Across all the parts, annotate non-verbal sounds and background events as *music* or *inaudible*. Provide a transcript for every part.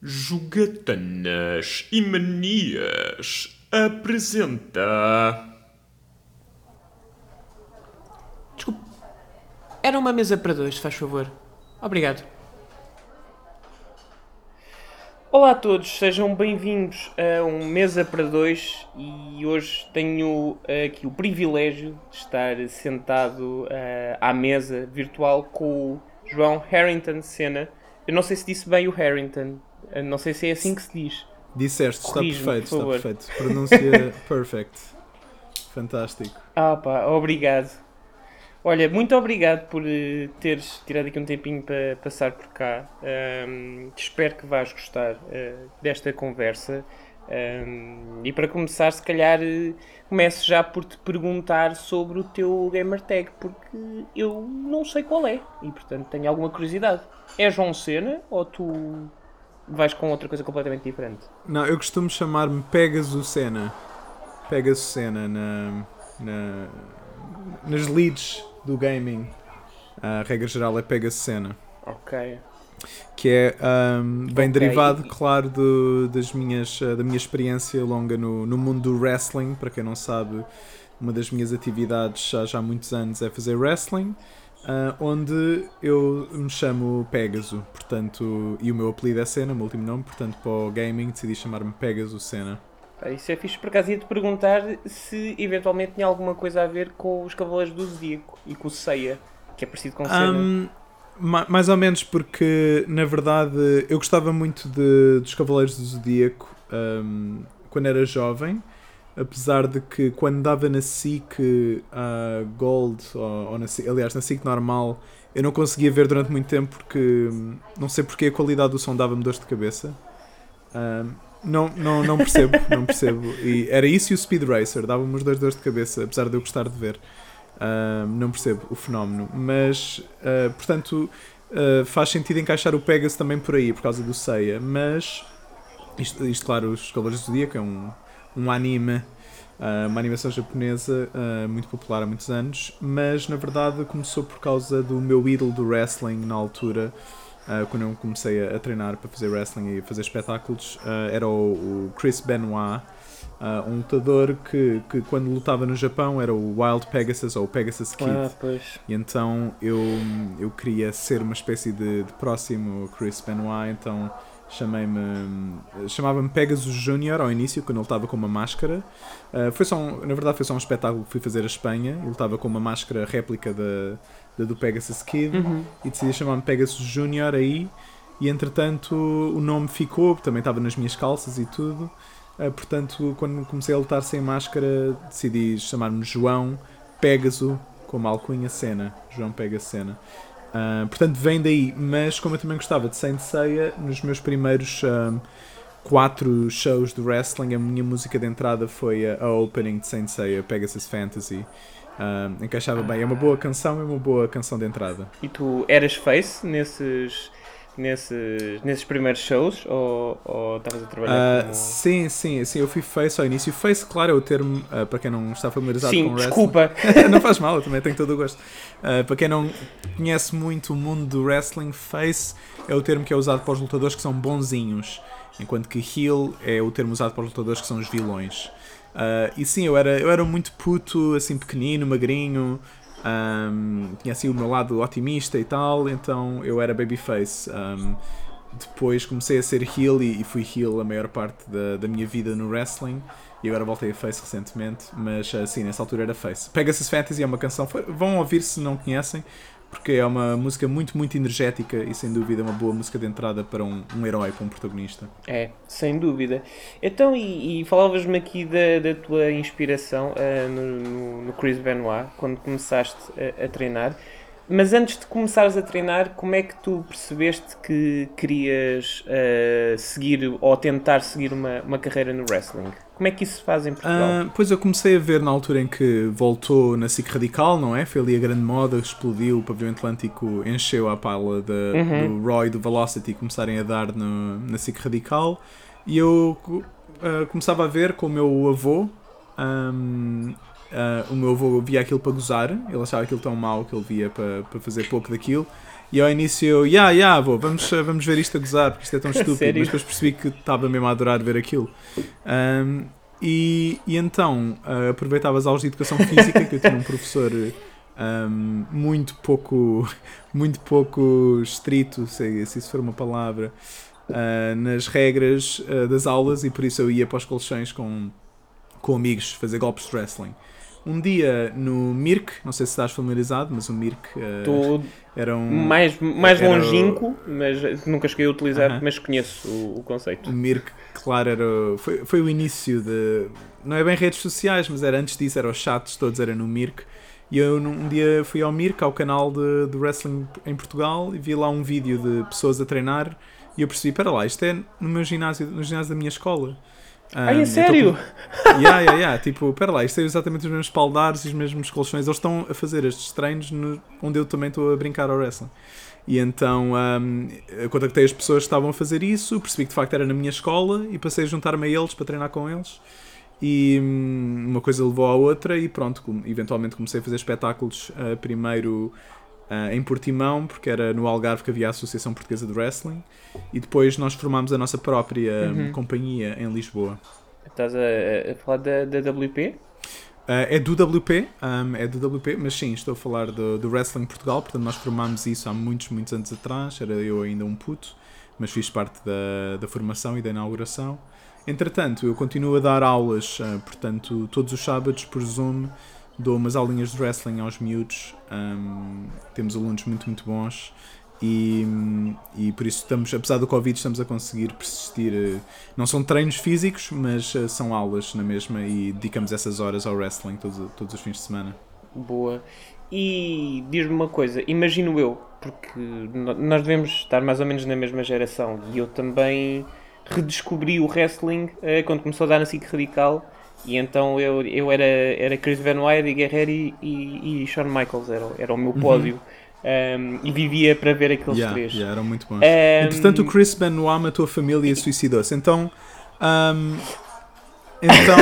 Jogatanas e Manias apresenta. Desculpe. Era uma mesa para dois, se faz favor. Obrigado. Olá a todos, sejam bem-vindos a um Mesa para Dois e hoje tenho aqui o privilégio de estar sentado uh, à mesa virtual com o João Harrington Senna. Eu não sei se disse bem o Harrington, não sei se é assim que se diz. Disseste, está perfeito, está perfeito. Pronúncia *laughs* perfect. Fantástico. Ah pá, obrigado. Olha, muito obrigado por uh, teres tirado aqui um tempinho para passar por cá. Um, espero que vais gostar uh, desta conversa. Um, e para começar, se calhar uh, começo já por te perguntar sobre o teu gamer tag, porque eu não sei qual é e portanto tenho alguma curiosidade. É João Cena ou tu vais com outra coisa completamente diferente? Não, eu costumo chamar-me Pegasus Cena. Pegasus Cena na, na, nas leads do gaming. A regra geral é pega cena. Ok. Que é um, bem okay. derivado, claro, do, das minhas, da minha experiência longa no, no mundo do wrestling. Para quem não sabe, uma das minhas atividades já, já há muitos anos é fazer wrestling. Uh, onde eu me chamo Pegasus, portanto, e o meu apelido é Cena, o meu último nome, portanto, para o gaming decidi chamar-me Pegasus Cena. Isso é fixe, por acaso ia-te perguntar se eventualmente tinha alguma coisa a ver com os Cavaleiros do Zodíaco e com o Seiya, que é parecido com o Seiya. Um, mais ou menos, porque na verdade eu gostava muito de, dos Cavaleiros do Zodíaco um, quando era jovem, apesar de que quando dava na SIC uh, Gold, ou, ou na SIC, aliás, na SIC normal, eu não conseguia ver durante muito tempo porque não sei porque a qualidade do som dava-me dor de cabeça. Um, não, não, não percebo, *laughs* não percebo. E era isso e o Speed Racer, dava-me os dois dores de cabeça, apesar de eu gostar de ver. Uh, não percebo o fenómeno. Mas, uh, portanto, uh, faz sentido encaixar o Pegasus também por aí, por causa do Seiya. Mas, isto, isto claro, os Cavaleiros do Zodíaco é um, um anime, uma animação japonesa muito popular há muitos anos. Mas, na verdade, começou por causa do meu ídolo do wrestling na altura uh, quando eu comecei a, treinar para fazer wrestling e fazer espetáculos, era o, Chris Benoit, um lutador que, que quando lutava no Japão era o Wild Pegasus ou o Pegasus Kid. Ah, e então eu, eu queria ser uma espécie de, de próximo Chris Benoit, então chamei-me chamava-me Pegasus Junior ao início quando ele estava com uma máscara. Uh, foi só um, na verdade foi só um espetáculo que fui fazer a Espanha. Ele estava com uma máscara réplica da, da do Pegasus Kid uhum. e decidi chamar-me Pegasus Junior aí. E entretanto o nome ficou também estava nas minhas calças e tudo. Uh, portanto quando comecei a lutar sem máscara decidi chamar-me João Pegasus com uma alcunha cena João Pegasus cena Uh, portanto, vem daí. Mas como eu também gostava de Saint Seiya, nos meus primeiros um, quatro shows de wrestling, a minha música de entrada foi a, a opening de Saint Seiya, Pegasus Fantasy. Uh, encaixava bem. É uma boa canção, é uma boa canção de entrada. E tu eras face nesses nesses, nesses primeiros shows ou, ou estavas a trabalhar uh, como... Sim, sim, sim, eu fui face ao início. Face, claro, é o termo, uh, para quem não está familiarizado sim, com desculpa. wrestling. *laughs* não faz mal, eu também tenho todo o gosto. Uh, para quem não conhece muito o mundo do wrestling, face é o termo que é usado para os lutadores que são bonzinhos, enquanto que heel é o termo usado para os lutadores que são os vilões. e sim, eu era, eu era muito puto, assim, pequenino, magrinho, um, tinha assim o meu lado otimista e tal, então eu era babyface. Um, depois comecei a ser heel e, e, fui heel a maior parte da, da minha vida no wrestling. E agora voltei a face recentemente, mas assim, nessa altura era face. Pegasus Fantasy é uma canção, vão ouvir se não conhecem, porque é uma música muito, muito energética e sem dúvida uma boa música de entrada para um, um herói, para um protagonista. É, sem dúvida. Então, e, e falavas-me aqui da, da tua inspiração uh, no, no, Chris Benoit, quando começaste a, a, treinar. Mas antes de começares a treinar, como é que tu percebeste que querias uh, seguir ou tentar seguir uma, uma carreira no wrestling? Como é que isso se faz em Portugal? Uh, pois eu comecei a ver na altura em que voltou na SIC Radical, não é? Foi ali a grande moda, explodiu, o pavilhão Atlântico encheu a pala de, uhum. do Roy do Velocity começarem a dar no, na SIC Radical e eu uh, começava a ver com o meu avô. Um, uh, o meu avô via aquilo para gozar, ele achava aquilo tão mau que ele via para, para fazer pouco daquilo. E ao início eu, ya, ya, vou, vamos, vamos ver isto a gozar, porque isto é tão *laughs* estúpido. Sério? Mas depois percebi que estava mesmo a adorar ver aquilo. Um, e, e então uh, aproveitava as aulas de educação física, que eu tinha um professor um, muito pouco *laughs* muito pouco estrito, se, se isso for uma palavra, uh, nas regras das aulas e por isso eu ia para os colchões com, com amigos fazer golpes de wrestling. Um dia no Mirk, não sei se estás familiarizado, mas o Mirk uh, era um. mais, mais era o- longínquo, mas nunca cheguei a utilizar, Aham. mas conheço o, o conceito. O Mirk, claro, era, foi, foi o início de. Não é bem redes sociais, mas era antes disso, era os chats, todos era no Mirk. E eu um dia fui ao Mirk, ao canal de, de wrestling em Portugal, e vi lá um vídeo de pessoas a treinar. E eu percebi: para lá, isto é no meu ginásio, no ginásio da minha escola. Ai, Um, é eu tô sério? com- Yeah, yeah, yeah. Tipo, pera lá, isto é exatamente os mesmos paldares e os mesmos colchões. Eles estão a fazer estes treinos no- onde eu também estou a brincar ao wrestling. E então um, contactei as pessoas que estavam a fazer isso, percebi que de facto era na minha escola e passei a juntar-me a eles para treinar com eles. E hum, uma coisa levou à outra e pronto, eventualmente comecei a fazer espetáculos ah, primeiro ah, em Portimão, porque era no Algarve que havia a Associação Portuguesa de Wrestling, e depois nós formámos a nossa própria hum, Uhum. companhia em Lisboa. Estás a, a falar da, da WP? Uh, é do WP, um, é do WP, mas sim, estou a falar do, do Wrestling Portugal, portanto nós formámos isso há muitos, muitos anos atrás, era eu ainda um puto, mas fiz parte da, da formação e da inauguração. Entretanto, eu continuo a dar aulas, uh, portanto, todos os sábados por Zoom, dou umas aulinhas de wrestling aos miúdos, um, temos alunos muito, muito bons. E, e por isso estamos, apesar do Covid, estamos a conseguir persistir. eh, Não são treinos físicos, mas eh, são aulas na mesma e dedicamos essas horas ao wrestling todos, todos os fins de semana. Boa. E diz-me uma coisa, imagino eu, porque nós devemos estar mais ou menos na mesma geração e eu também redescobri o wrestling eh, quando começou a dar na SIC Radical e então eu, eu era, era Chris Benoit, Eddie Guerrero e, e, e Shawn Michaels, era, era o meu pódio Um, e vivia para ver aqueles Yeah, três. yeah, eram muito bons. Um, Entretanto, o Chris Benoit matou a família e suicidou-se. Então, ahm, então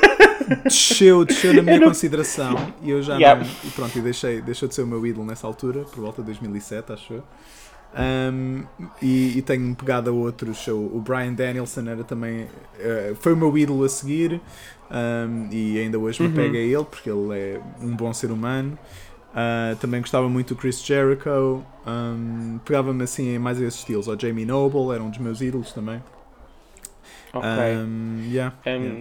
*laughs* desceu, desceu na minha consideração e eu já Yeah. não. E pronto, e deixei, deixou de ser o meu ídolo nessa altura, por volta de 2007, acho eu. Ahm, e, e tenho pegado a outros. O, Brian Danielson era também. eh, foi o meu ídolo a seguir. ahm, e ainda hoje me Uhum. pega a ele porque ele é um bom ser humano. Ah, também gostava muito do Chris Jericho. Um, Pegava-me assim em mais esses estilos. O Jamie Noble era um dos meus ídolos também. Ok. Um, yeah, Um, yeah.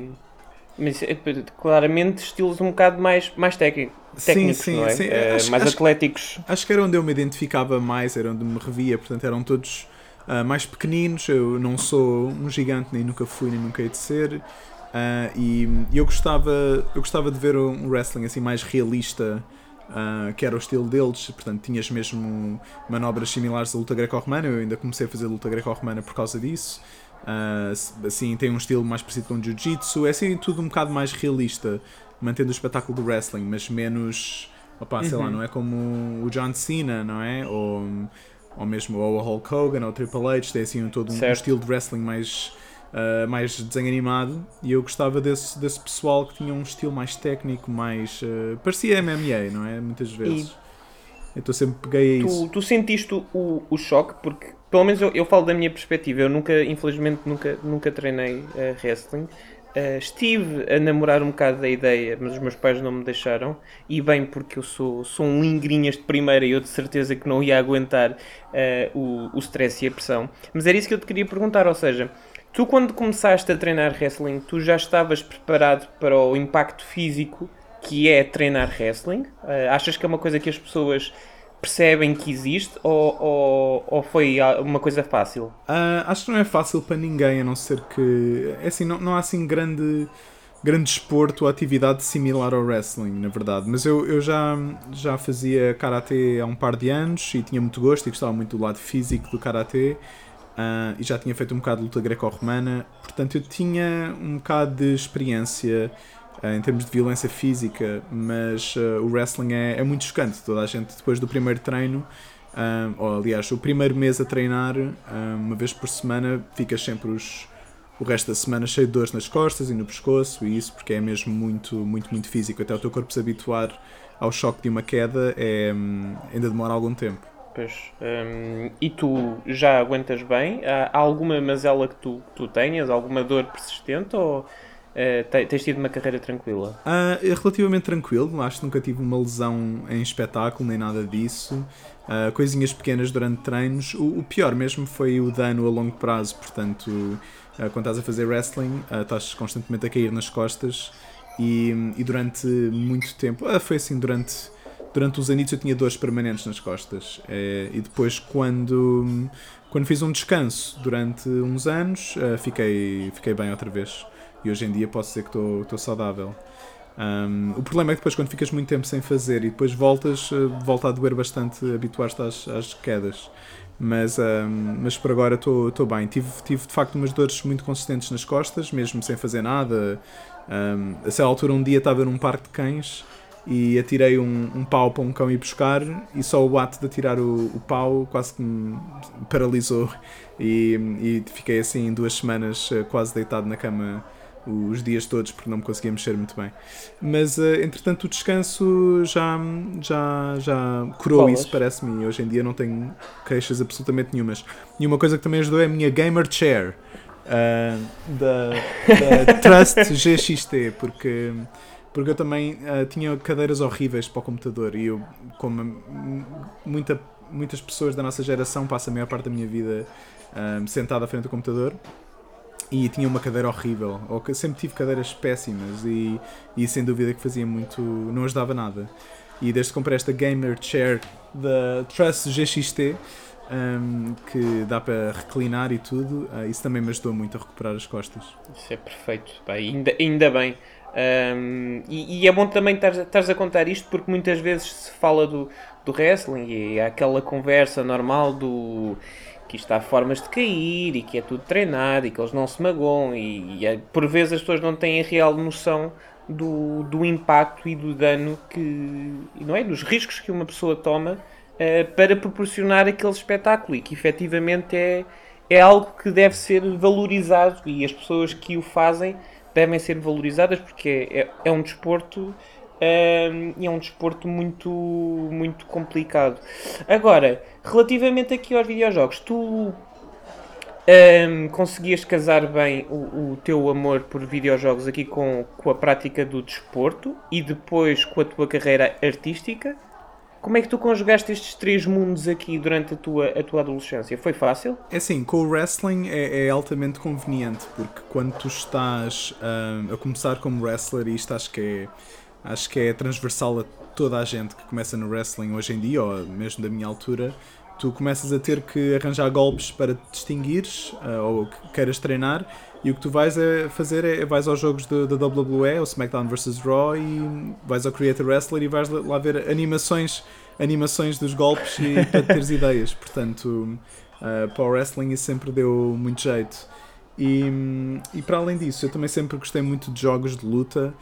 Mas é, claramente estilos um bocado mais, mais técnico, técnicos, sim, não é? sim. Eh, Acho- mais acho- atléticos. Acho que era onde eu me identificava mais, era onde me revia. Portanto, eram todos ah, mais pequeninos. Eu não sou um gigante, nem nunca fui, nem nunca hei de ser. Ah, e e eu gostava, eu gostava de ver um wrestling assim mais realista. ah, que era o estilo deles, portanto tinhas mesmo manobras similares à luta greco-romana. Eu ainda comecei a fazer luta greco-romana por causa disso. Ah, assim, tem um estilo mais parecido com o jiu-jitsu. É assim tudo um bocado mais realista, mantendo o espetáculo do wrestling, mas menos. Opa, sei lá, Uhum. não é como o John Cena, não é? Ou, ou mesmo ou o Hulk Hogan ou o Triple H, tem assim um, todo um, um estilo de wrestling mais, ah, mais desenho animado. E eu gostava desse, desse pessoal que tinha um estilo mais técnico, mais. ah, parecia MMA, não é? Muitas vezes. Então sempre peguei a isso. Tu, tu sentiste o, o choque, porque pelo menos eu, eu falo da minha perspectiva, eu nunca, infelizmente, nunca, nunca treinei eh, wrestling. Eh, estive a namorar um bocado da ideia, mas os meus pais não me deixaram, e bem porque eu sou, sou um lingrinhas de primeira e eu de certeza que não ia aguentar eh, o, o stress e a pressão. Mas era isso que eu te queria perguntar, ou seja, tu quando começaste a treinar wrestling, tu já estavas preparado para o impacto físico que é treinar wrestling? Eh, achas que é uma coisa que as pessoas percebem que existe ou, ou, ou foi uma coisa fácil? Ah, acho que não é fácil para ninguém, a não ser que. É assim, não, não há assim grande, grande desporto ou atividade similar ao wrestling, na verdade. Mas eu, eu já, já fazia karatê há um par de anos e tinha muito gosto e gostava muito do lado físico do karatê. ah, e já tinha feito um bocado de luta greco-romana, portanto eu tinha um bocado de experiência em termos de violência física, mas ah, o wrestling é, é muito chocante. Toda a gente, depois do primeiro treino, um, ou aliás, o primeiro mês a treinar, um, uma vez por semana, ficas sempre os, o resto da semana cheio de dores nas costas e no pescoço, e isso porque é mesmo muito, muito, muito físico. Até o teu corpo se habituar ao choque de uma queda é, hum, ainda demora algum tempo. Pois, hum, e tu já aguentas bem? Há, alguma mazela que tu, tu tenhas? Alguma dor persistente? Ou uh, tens tido uma carreira tranquila? Uh, é relativamente tranquilo. Acho que nunca tive uma lesão em espetáculo nem nada disso. Uh, coisinhas pequenas durante treinos. O, o, pior mesmo foi o dano a longo prazo. Portanto, uh, quando estás a fazer wrestling, estás constantemente a cair nas costas. E, e durante muito tempo, foi assim, durante durante os anitos eu tinha dores permanentes nas costas. É, e depois, quando, quando fiz um descanso durante uns anos, fiquei, fiquei bem outra vez. E hoje em dia posso dizer que estou saudável. Um, o problema é que depois, quando ficas muito tempo sem fazer e depois voltas, uh, volta a doer bastante habituar-te às, às quedas. Mas, um, mas por agora estou bem. Tive, tive de facto umas dores muito consistentes nas costas, mesmo sem fazer nada. Um, a certa altura, um dia estava num parque de cães e atirei um, um, pau para um cão ir buscar e só o ato de atirar o, o pau quase que me paralisou e, e, fiquei assim duas semanas eh, quase deitado na cama os dias todos porque não me conseguia mexer muito bem mas eh, entretanto o descanso já já, já curou Bolas. isso parece-me hoje em dia não tenho queixas absolutamente nenhumas e uma coisa que também ajudou é a minha gamer chair uh, da, da *laughs* Trust GXT porque porque eu também uh, tinha cadeiras horríveis para o computador e eu, como muita, muitas pessoas da nossa geração, passo a maior parte da minha vida uh, sentado à frente do computador e tinha uma cadeira horrível, ou que sempre tive cadeiras péssimas e, e sem dúvida que fazia muito, não ajudava nada. E desde que comprei esta gamer chair da Truss GXT, um, que dá para reclinar e tudo, uh, isso também me ajudou muito a recuperar as costas. Isso é perfeito, bem, ainda, ainda bem. Um, e, e, é bom também estares a contar isto porque muitas vezes se fala do, do wrestling e há aquela conversa normal do que isto há formas de cair e que é tudo treinado e que eles não se magoam e, e é, por vezes as pessoas não têm a real noção do, do impacto e do dano que não é dos riscos que uma pessoa toma uh, para proporcionar aquele espetáculo e que efetivamente é, é algo que deve ser valorizado e as pessoas que o fazem devem ser valorizadas porque é, é um desporto um, e é um desporto muito, muito complicado. Agora, relativamente aqui aos videojogos, tu um, conseguias casar bem o, o, teu amor por videojogos aqui com, com a prática do desporto e depois com a tua carreira artística? Como é que tu conjugaste estes três mundos aqui durante a tua, a tua adolescência? Foi fácil? É assim, com o wrestling é, é altamente conveniente, porque quando tu estás uh, a começar como wrestler, e isto acho que, é, acho que é transversal a toda a gente que começa no wrestling hoje em dia, ou mesmo da minha altura, tu começas a ter que arranjar golpes para te distinguires, uh, ou que queiras treinar, e o que tu vais a fazer é vais aos jogos da WWE, o SmackDown vs Raw, e vais ao Creator Wrestler e vais lá ver animações, animações dos golpes e *laughs* para teres ideias. Portanto, uh, para o wrestling isso sempre deu muito jeito. E, e para além disso, eu também sempre gostei muito de jogos de luta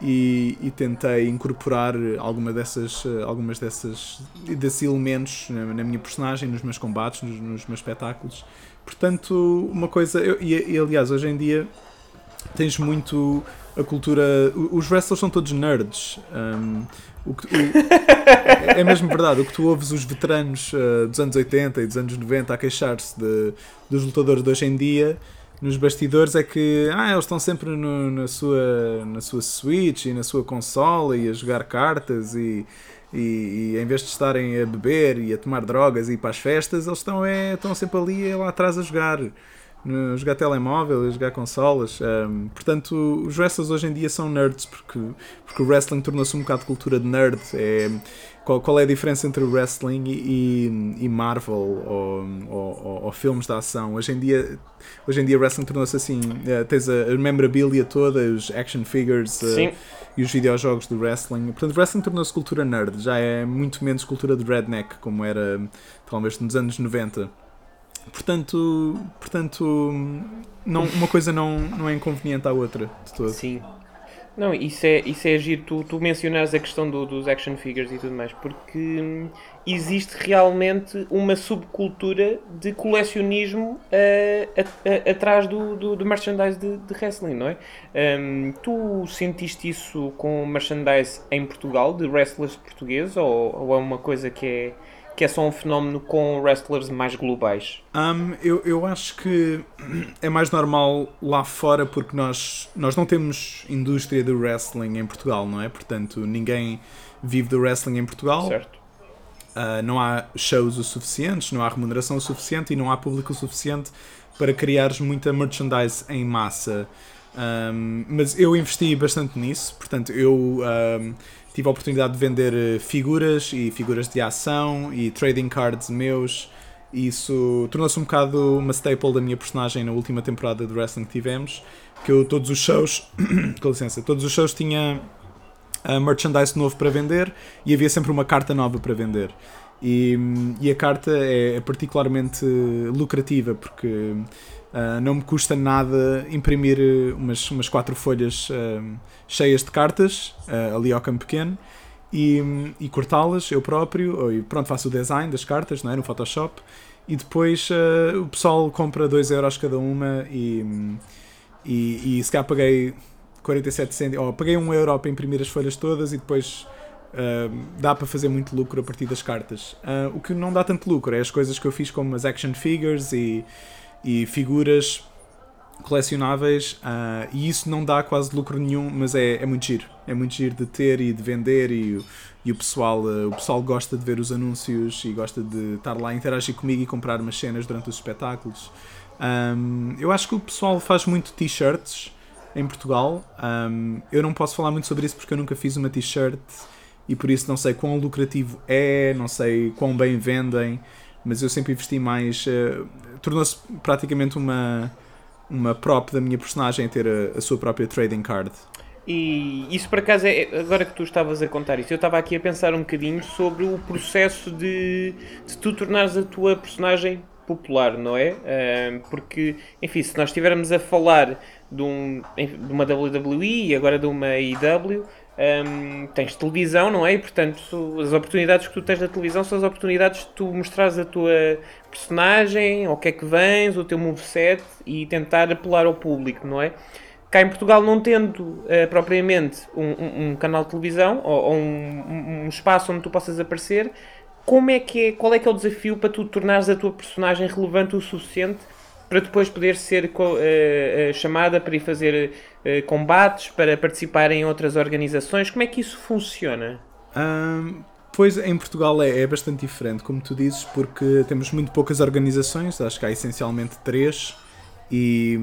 e, e tentei incorporar alguma dessas, algumas dessas desses elementos na, na minha personagem, nos meus combates, nos, nos meus espetáculos. Portanto, uma coisa. Eu, e, e, aliás, hoje em dia tens muito a cultura. Os wrestlers são todos nerds. Um, o que, o, é mesmo verdade. O que tu ouves os veteranos uh, dos anos 80 e dos anos 90 a queixar-se dos lutadores de hoje em dia nos bastidores é que ah, eles estão sempre no, na, sua, na sua Switch e na sua consola e a jogar cartas e e, e, em vez de estarem a beber e a tomar drogas e ir para as festas, eles estão, é, estão sempre ali lá atrás a jogar. A jogar telemóvel, jogar consolas. Um, portanto, os wrestlers hoje em dia são nerds porque, porque o wrestling tornou-se um bocado de cultura de nerd. É, qual, qual é a diferença entre wrestling e, e Marvel ou, ou, ou, filmes de ação? Hoje em dia, hoje em dia wrestling tornou-se assim: uh, tens a, a memorabilia toda, os action figures. Uh, e os videojogos do wrestling. Portanto, o wrestling tornou-se cultura nerd, já é muito menos cultura de redneck, como era talvez nos anos 90. Portanto, portanto não, uma coisa não, não é inconveniente à outra de todo. Sim, não, isso é, isso é agir. Tu, tu mencionas a questão do, dos action figures e tudo mais, porque hum, existe realmente uma subcultura de colecionismo uh, atrás do, do, do, merchandise de, de wrestling, não é? Um, tu sentiste isso com merchandise em Portugal, de wrestlers portugueses, ou, ou é uma coisa que é, que é só um fenómeno com wrestlers mais globais? Um, eu, eu acho que é mais normal lá fora porque nós, nós não temos indústria do wrestling em Portugal, não é? Portanto, ninguém vive do wrestling em Portugal. Certo. Uh, não há shows o suficientes, não há remuneração o suficiente e não há público o suficiente para criares muita merchandise em massa. Um, mas eu investi bastante nisso, portanto, eu um, tive a oportunidade de vender eh, figuras e figuras de ação e trading cards meus. E isso tornou-se um bocado uma staple da minha personagem na última temporada de wrestling que tivemos. Que eu, todos os shows, *coughs* com licença, todos os shows tinha uh, merchandise novo para vender e havia sempre uma carta nova para vender. E, e a carta é, é particularmente lucrativa porque uh, não me custa nada imprimir umas, umas quatro folhas uh, cheias de cartas uh, ali ao campo pequeno e, e cortá-las eu próprio. E pronto, faço o design das cartas não é? no Photoshop e depois o pessoal compra 2 euros cada uma e, e, e se calhar paguei 47 cêntimos, ou paguei 1 euro para imprimir as folhas todas e depois dá para fazer muito lucro a partir das cartas. O que não dá tanto lucro é as coisas que eu fiz como as action figures e, e figuras colecionáveis uh, e isso não dá quase lucro nenhum, mas é, é muito giro. É muito giro de ter e de vender e, e o, pessoal, uh, o pessoal gosta de ver os anúncios e gosta de estar lá interagir comigo e comprar umas cenas durante os espetáculos. Um, eu acho que o pessoal faz muito t-shirts em Portugal. Um, eu não posso falar muito sobre isso porque eu nunca fiz uma t-shirt e por isso não sei quão lucrativo é, não sei quão bem vendem, mas eu sempre investi mais. Uh, Tornou-se praticamente uma, uma prop da minha personagem ter a, a, sua própria trading card. E isso por acaso é. Agora que tu estavas a contar isso, eu estava aqui a pensar um bocadinho sobre o processo de, de tu tornares a tua personagem popular, não é? Porque, enfim, se nós estivermos a falar de, um, de uma WWE e agora de uma IW, um, tens televisão, não é? E portanto, as oportunidades que tu tens na televisão são as oportunidades de tu mostrares a tua personagem, ao que é que vens, o teu moveset e tentar apelar ao público, não é? Cá em Portugal, não tendo uh, propriamente um, um, um, canal de televisão ou, ou um, um, espaço onde tu possas aparecer, como é que é, qual é que é o desafio para tu tornares a tua personagem relevante o suficiente para depois poder ser uh, chamada para ir fazer uh, combates, para participar em outras organizações. Como é que isso funciona? Um, pois em Portugal é, é, bastante diferente, como tu dizes, porque temos muito poucas organizações, acho que há essencialmente três, e,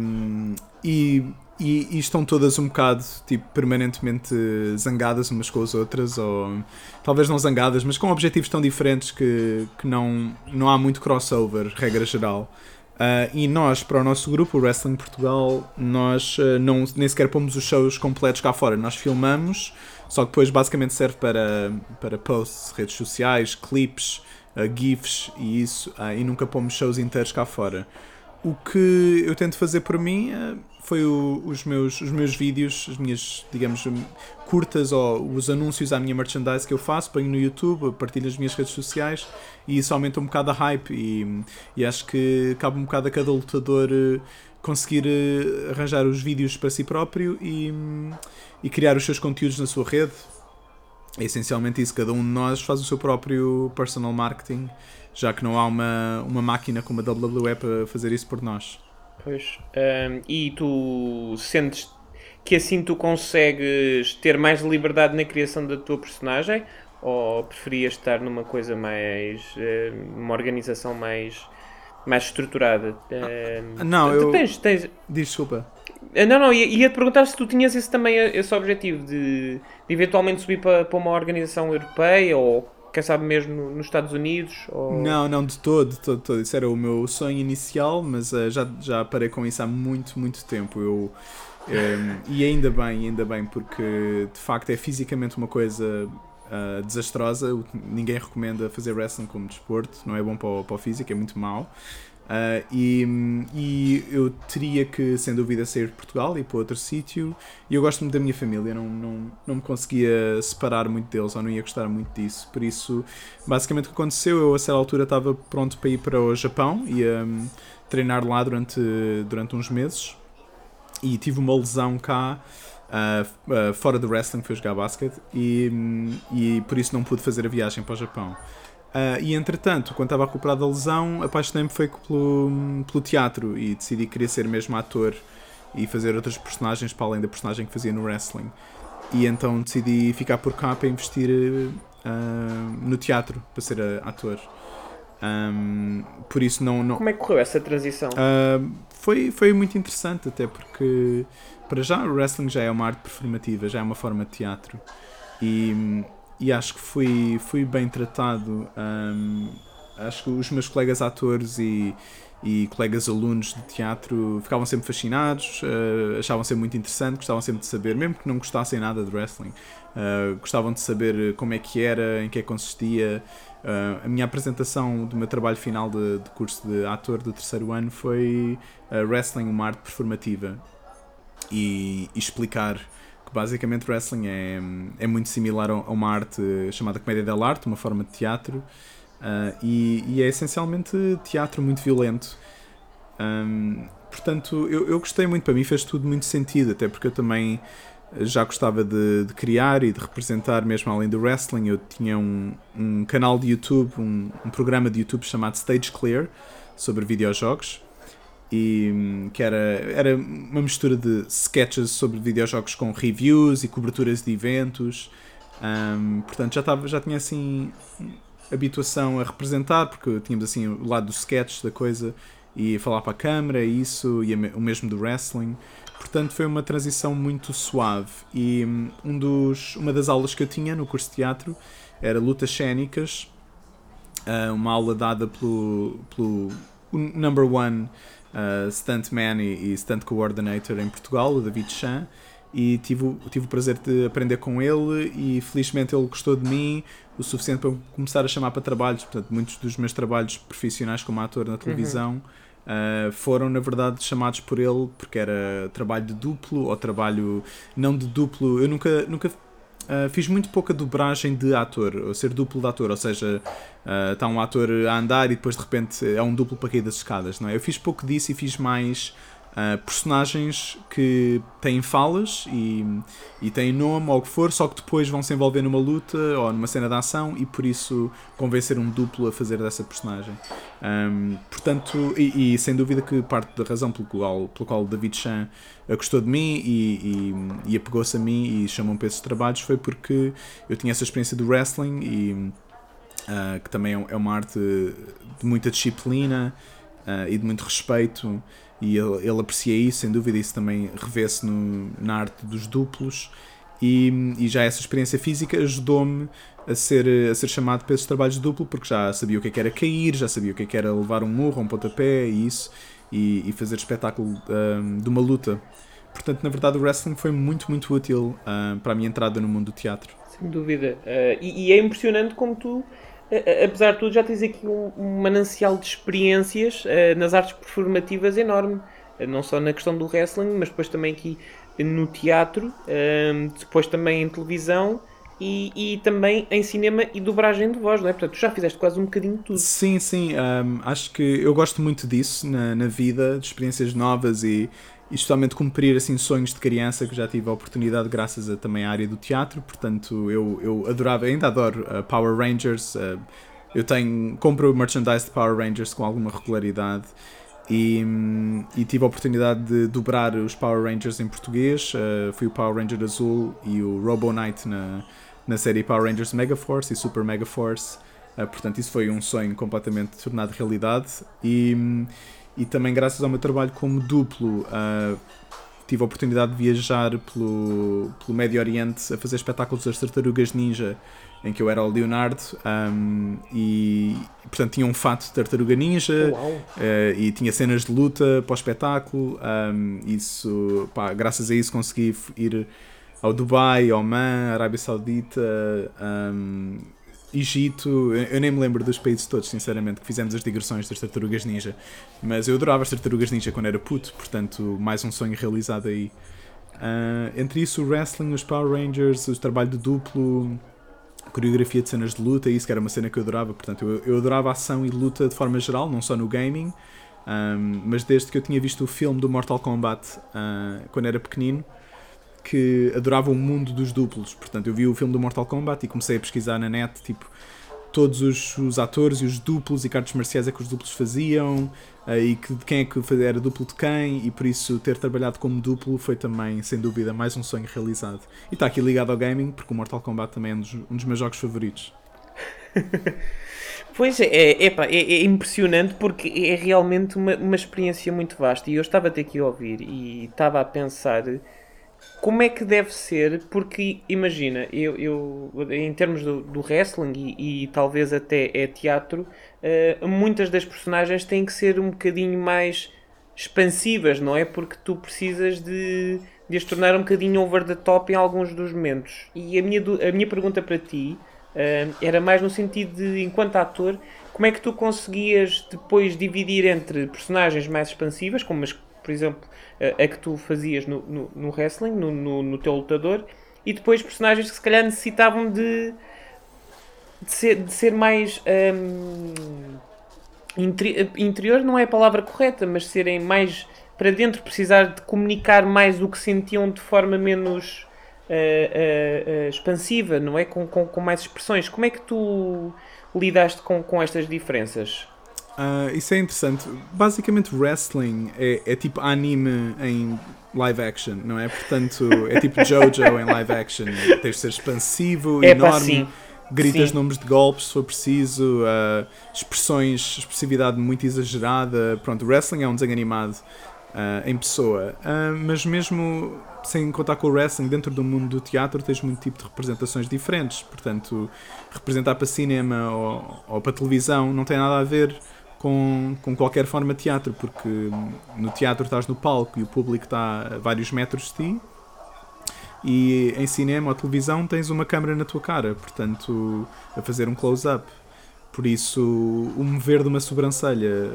e, e, e estão todas um bocado tipo, permanentemente zangadas umas com as outras, ou talvez não zangadas, mas com objetivos tão diferentes que, que não, não há muito crossover, regra geral. Uh, e nós, para o nosso grupo, o Wrestling Portugal, nós uh, não, nem sequer pomos os shows completos cá fora. Nós filmamos, só que depois basicamente serve para, para posts, redes sociais, clips, uh, GIFs e isso, e nunca pomos shows inteiros cá fora. O que eu tento fazer por mim foi o, os, meus, os meus vídeos, as minhas, digamos, curtas ou os anúncios à minha merchandise que eu faço, ponho no YouTube, partilho nas minhas redes sociais e isso aumenta um bocado a hype e, e acho que cabe um bocado a cada lutador eh, conseguir eh, arranjar os vídeos para si próprio e, e criar os seus conteúdos na sua rede. É essencialmente isso, cada um de nós faz o seu próprio personal marketing, já que não há uma, uma máquina como a WWE para fazer isso por nós. Pois. Um, e tu sentes que assim tu consegues ter mais liberdade na criação da tua personagem? Ou preferias estar numa coisa mais. numa organização mais. mais estruturada? Não, tu, eu. Tens, tens... Desculpa. Ah, não, não, ia, ia te perguntar se tu tinhas esse também esse objetivo de, de eventualmente subir para, para uma organização europeia ou quem sabe mesmo nos Estados Unidos? Ou... Não, não, de todo, de todo, de todo. Isso era o meu sonho inicial, mas uh, já, já parei com isso há muito, muito tempo. Eu, um, eh, e ainda bem, ainda bem, porque de facto é fisicamente uma coisa uh, desastrosa. Ninguém recomenda fazer wrestling como desporto, não é bom para o, para o físico, é muito mau. Uh, e, e, eu teria que, sem dúvida, sair de Portugal e ir para outro sítio. E eu gosto muito da minha família, não, não, não me conseguia separar muito deles, ou não ia gostar muito disso. Por isso, basicamente, o que aconteceu, eu a certa altura estava pronto para ir para o Japão, ia um, treinar lá durante, durante uns meses. E tive uma lesão cá. Uh, uh, fora do wrestling, fui jogar basquete e, um, e por isso não pude fazer a viagem para o Japão. Uh, e entretanto, quando estava a recuperar da lesão, apaixonei-me foi pelo, pelo teatro e decidi que queria ser mesmo ator e fazer outras personagens para além da personagem que fazia no wrestling. E então decidi ficar por cá para investir uh, no teatro, para ser ator. Um, por isso não, não. Como é que correu essa transição? Uh, foi, foi muito interessante, até porque para já o wrestling já é uma arte performativa, já é uma forma de teatro. E, e acho que fui, fui bem tratado. Um, acho que os meus colegas atores e, e colegas alunos de teatro ficavam sempre fascinados, uh, achavam sempre muito interessante, gostavam sempre de saber, mesmo que não gostassem nada de wrestling, uh, gostavam de saber como é que era, em que é que consistia. Uh, a minha apresentação do meu trabalho final de, de curso de ator do terceiro ano foi Wrestling, uma arte performativa. E, e, explicar basicamente wrestling é, é muito similar a uma arte chamada comédia dell'arte, uma forma de teatro, Uh, e, e, é essencialmente teatro muito violento. Um, portanto, eu, eu gostei muito, para mim fez tudo muito sentido, até porque eu também já gostava de, de criar e de representar, mesmo além do wrestling. Eu tinha um, um canal de YouTube, um, um, programa de YouTube chamado Stage Clear sobre videojogos. E que era, era uma mistura de sketches sobre videojogos com reviews e coberturas de eventos. Um, portanto, já, tava, já tinha assim habituação a representar, porque tínhamos assim o lado do sketch da coisa e falar para a câmera, isso, e o mesmo do wrestling. Portanto, foi uma transição muito suave. E hum, um dos, uma das aulas que eu tinha no curso de teatro era lutas cênicas, ah, uma aula dada pelo, pelo number one uh, stuntman e, e stunt coordinator em Portugal, o David Chan e tive, tive o prazer de aprender com ele e felizmente ele gostou de mim o suficiente para começar a chamar para trabalhos. Portanto, muitos dos meus trabalhos profissionais como ator na televisão uhum. uh, foram, na verdade, chamados por ele porque era trabalho de duplo ou trabalho não de duplo. Eu nunca, nunca uh, fiz muito pouca dobragem de ator, ou ser duplo de ator, ou seja, uh, está um ator a andar e depois de repente é um duplo para cair das escadas. Não é? Eu fiz pouco disso e fiz mais Uh, personagens que têm falas e, e têm nome ou o que for, só que depois vão se envolver numa luta ou numa cena de ação e por isso convencer um duplo a fazer dessa personagem. Um, portanto, e, e, sem dúvida que parte da razão pelo qual, pelo qual David Chan gostou de mim e, e, e apegou-se a mim e chamou-me para esses trabalhos foi porque eu tinha essa experiência do wrestling e uh, que também é, é uma arte de muita disciplina uh, e de muito respeito e ele, ele aprecia isso, sem dúvida, isso também revê-se na arte dos duplos. E, e, já essa experiência física ajudou-me a ser, a ser chamado para esses trabalhos de duplo, porque já sabia o que, é que era cair, já sabia o que, é que era levar um murro, um pontapé e isso, e, e fazer espetáculo um, de uma luta. Portanto, na verdade, o wrestling foi muito, muito útil um, para a minha entrada no mundo do teatro. Sem dúvida. Uh, e, e, é impressionante como tu apesar de tudo, já tens aqui um, um manancial de experiências uh, nas artes performativas enorme. Uh, não só na questão do wrestling, mas depois também aqui no teatro, uh, depois também em televisão e, e, também em cinema e dobragem de voz, não é? Portanto, tu já fizeste quase um bocadinho de tudo. Sim, sim. Um, acho que eu gosto muito disso na, na vida, de experiências novas e e justamente cumprir assim sonhos de criança que já tive a oportunidade graças a, também à área do teatro. Portanto eu, eu adorava ainda adoro uh, Power Rangers uh, eu tenho compro merchandise de Power Rangers com alguma regularidade. E, um, e tive a oportunidade de dobrar os Power Rangers em português uh, fui o Power Ranger Azul e o Robo Knight na, na série Power Rangers Mega Force e Super Mega Force. Portanto isso foi um sonho completamente tornado realidade. E um, e também graças ao meu trabalho como duplo uh, tive a oportunidade de viajar pelo, pelo Médio Oriente a fazer espetáculos das Tartarugas Ninja em que eu era o Leonardo um, e portanto tinha um fato de Tartaruga Ninja uh, e tinha cenas de luta para o espetáculo um, isso, pá, graças a isso consegui ir ao Dubai, Oman, Arábia Saudita um, Egito, eu nem me lembro dos países todos, sinceramente, que fizemos as digressões das tartarugas ninja. Mas eu adorava as tartarugas ninja quando era puto, portanto, mais um sonho realizado aí. Uh, entre isso, o wrestling, os Power Rangers, o trabalho de duplo, coreografia de cenas de luta, isso que era uma cena que eu adorava. Portanto, eu, eu adorava ação e luta de forma geral, não só no gaming, um, mas desde que eu tinha visto o filme do Mortal Kombat uh, quando era pequenino que adorava o mundo dos duplos. Portanto, eu vi o filme do Mortal Kombat e comecei a pesquisar na net, tipo, todos os, os atores e os duplos e cartas marciais é que os duplos faziam uh, e que, quem é que era duplo de quem e por isso ter trabalhado como duplo foi também, sem dúvida, mais um sonho realizado. E está aqui ligado ao gaming porque o Mortal Kombat também é um dos, um dos meus jogos favoritos. *laughs* Pois é, é, é, é, impressionante porque é realmente uma, uma experiência muito vasta. E eu estava até aqui a ouvir e estava a pensar como é que deve ser, porque imagina, eu, eu em termos do, do wrestling e, e, talvez até é teatro, uh, muitas das personagens têm que ser um bocadinho mais expansivas, não é? Porque tu precisas de, de as tornar um bocadinho over the top em alguns dos momentos. E a minha, a minha pergunta para ti uh, era mais no sentido de, enquanto ator, como é que tu conseguias depois dividir entre personagens mais expansivas, como as por exemplo, a, a que tu fazias no, no, no wrestling, no, no, no, teu lutador, e depois personagens que se calhar necessitavam de, de, ser, de ser mais. Um, interi interior não é a palavra correta, mas serem mais para dentro, precisar de comunicar mais o que sentiam de forma menos uh, uh, uh, expansiva, não é? Com, com, com mais expressões. Como é que tu lidaste com, com estas diferenças? Uh, isso é interessante. Basicamente, wrestling é, é, tipo anime em live action, não é? Portanto, é tipo JoJo em live action. Tens de ser expansivo, é enorme. Gritas sim. nomes de golpes se for preciso, uh, expressões, expressividade muito exagerada. Pronto, wrestling é um desenho animado uh, em pessoa. mas mesmo sem contar com o wrestling, dentro do mundo do teatro tens muito tipo de representações diferentes. Portanto, representar para cinema ou, ou para televisão não tem nada a ver com, com qualquer forma de teatro, porque no teatro estás no palco e o público está a vários metros de ti, e em cinema ou televisão tens uma câmera na tua cara, portanto, a fazer um close-up. Por isso, o mover de uma sobrancelha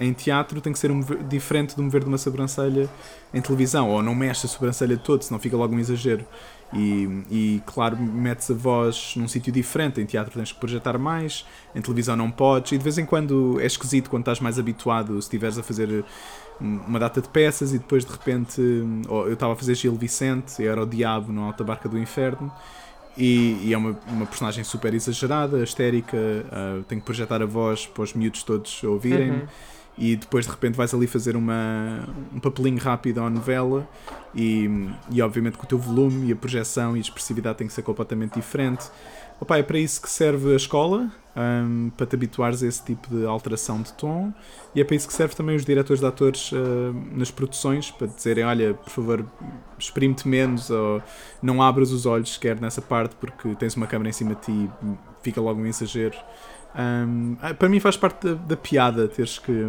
em teatro tem que ser um diferente do mover de uma sobrancelha em televisão, ou não mexe a sobrancelha de todo, senão fica logo um exagero. E, e, claro, metes a voz num sítio diferente. Em teatro tens que projetar mais, em televisão não podes. E de vez em quando é esquisito quando estás mais habituado, se estiveres a fazer uma data de peças e depois de repente. Oh, eu estava a fazer Gil Vicente, era o Diabo no Alta Barca do Inferno. E, e é uma, uma, personagem super exagerada, histérica. Uh, tenho que projetar a voz para os miúdos todos ouvirem-me. Uhum e depois de repente vais ali fazer uma, um papelinho rápido à novela e, e obviamente que o teu volume e a projeção e a expressividade tem que ser completamente diferente. Opa, é para isso que serve a escola, um, para te habituares a esse tipo de alteração de tom, e é para isso que serve também os diretores de atores uh, nas produções, para dizerem: olha, por favor, exprime-te menos, ou não abras os olhos sequer nessa parte, porque tens uma câmera em cima de ti e fica logo um exagero. Um, ah, para mim faz parte da, da piada teres que.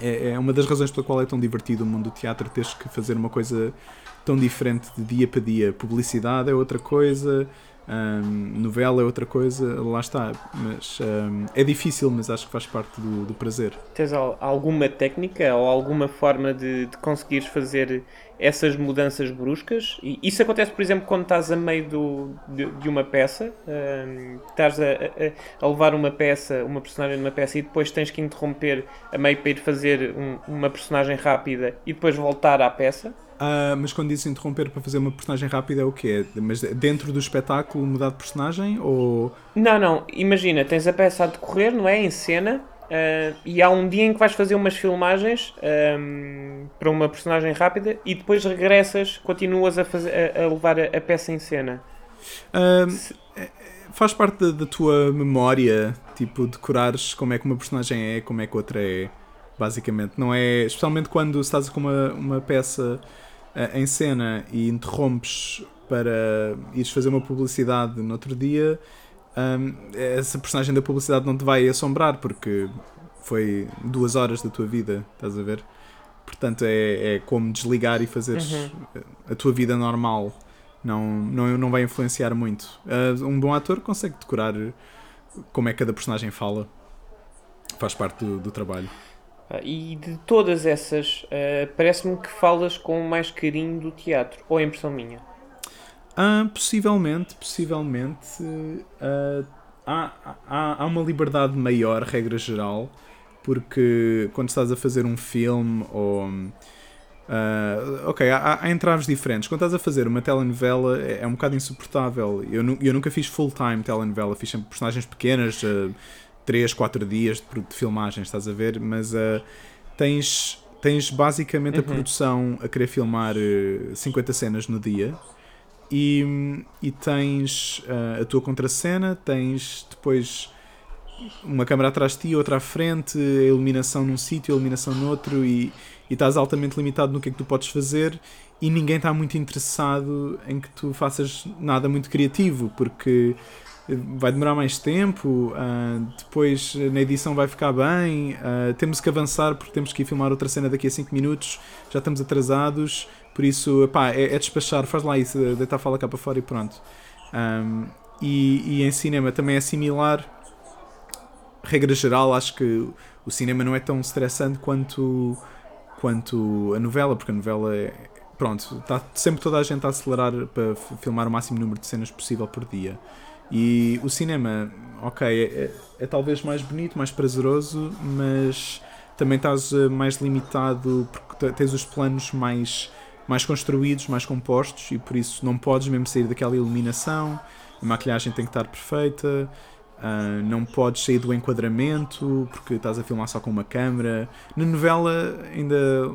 É, é, uma das razões pela qual é tão divertido o mundo do teatro, teres que fazer uma coisa tão diferente de dia para dia. Publicidade é outra coisa, um, novela é outra coisa, lá está. Mas um, é difícil, mas acho que faz parte do, do prazer. Tens alguma técnica ou alguma forma de, de conseguires fazer essas mudanças bruscas? E isso acontece, por exemplo, quando estás a meio do, de, de uma peça, um, estás a, a, a, levar uma peça, uma personagem numa peça e depois tens que interromper a meio para ir fazer um, uma personagem rápida e depois voltar à peça. Uh, mas quando dizes interromper para fazer uma personagem rápida é o quê? Mas dentro do espetáculo mudar de personagem ou... Não, não. Imagina, tens a peça a decorrer, não é? Em cena. Uh, e há um dia em que vais fazer umas filmagens um, para uma personagem rápida e depois regressas, continuas a, fazer, a, a levar a, a, peça em cena. Uh, Se... Faz parte da, da, tua memória, tipo, decorares como é que uma personagem é, como é que outra é, basicamente. Não é, especialmente quando estás com uma, uma peça uh, em cena e interrompes para ires fazer uma publicidade no outro dia, um, essa personagem da publicidade não te vai assombrar porque foi duas horas da tua vida, estás a ver? Portanto, é, é como desligar e fazer uhum. a tua vida normal. Não, não, não vai influenciar muito. Uh, um bom ator consegue decorar como é que cada personagem fala. Faz parte do, do trabalho. Ah, e de todas essas, uh, parece-me que falas com mais carinho do teatro, ou é impressão minha? Uh, possivelmente, possivelmente. Uh, há, há, há uma liberdade maior, regra geral, porque quando estás a fazer um filme ou, Uh, ok, há, há entraves diferentes. Quando estás a fazer uma telenovela é, é um bocado insuportável. Eu, nu- eu nunca fiz full-time telenovela, fiz sempre personagens pequenas, uh, 3, 4 dias de, de filmagem, estás a ver? Mas uh, tens, tens basicamente a Uhum. produção a querer filmar uh, 50 cenas no dia e, e tens uh, a tua contracena, tens depois uma câmera atrás de ti, outra à frente, a iluminação num sítio, a iluminação noutro e, e estás altamente limitado no que é que tu podes fazer e ninguém está muito interessado em que tu faças nada muito criativo porque vai demorar mais tempo, ah, depois na edição vai ficar bem, ah, temos que avançar porque temos que ir filmar outra cena daqui a 5 minutos, já estamos atrasados, por isso epá, é, é despachar, faz lá isso, deitar a fala cá para fora e pronto. Ahm, e, e em cinema também é similar, regra geral, acho que o cinema não é tão estressante quanto, quanto a novela, porque a novela é. Pronto, está sempre toda a gente a acelerar para filmar o máximo número de cenas possível por dia. E o cinema, ok, é, é- é talvez mais bonito, mais prazeroso, mas também estás eh, mais limitado porque te- tens os planos mais, mais construídos, mais compostos e por isso não podes mesmo sair daquela iluminação, a maquilhagem tem que estar perfeita, ah, não podes sair do enquadramento porque estás a filmar só com uma câmera. Na novela ainda,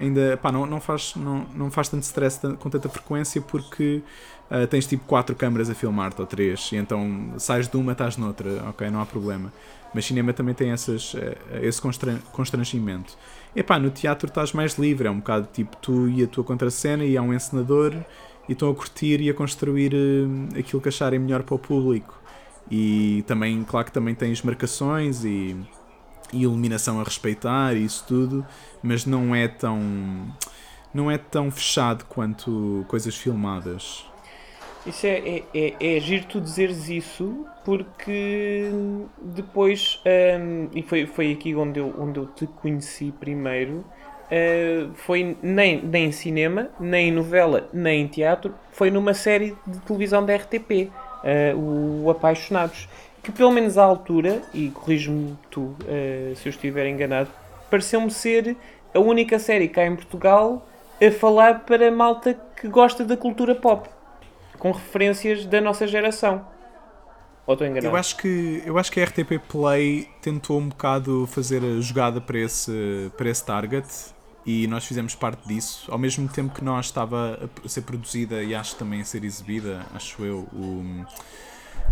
ainda pá, não, não, faz, não, não faz tanto stress com tanta frequência porque ah, tens tipo quatro câmaras a filmar-te ou três e então sais de uma, estás noutra, ok, não há problema. Mas cinema também tem essas, eh, esse constra- constrangimento. Epá, no teatro estás mais livre, é um bocado tipo tu e a tua contracena e há um encenador e estão a curtir e a construir eh, aquilo que acharem melhor para o público. E também, claro que também tens marcações e, e iluminação a respeitar e isso tudo, mas não é tão não é tão fechado quanto coisas filmadas. Isso é, é, é, é giro tu dizeres isso porque depois, hum, e foi, foi aqui onde eu, onde eu te conheci primeiro, uh, foi nem, nem em cinema, nem em novela, nem em teatro, foi numa série de televisão da RTP, uh, o Apaixonados, que pelo menos à altura, e corrijo-me tu uh, se eu estiver enganado, pareceu-me ser a única série cá em Portugal a falar para malta que gosta da cultura pop com referências da nossa geração. Ou estou enganado? Eu acho que eu acho que a RTP Play tentou um bocado fazer a jogada para esse para esse target e nós fizemos parte disso, ao mesmo tempo que nós estava a ser produzida e acho também a ser exibida, acho eu, o,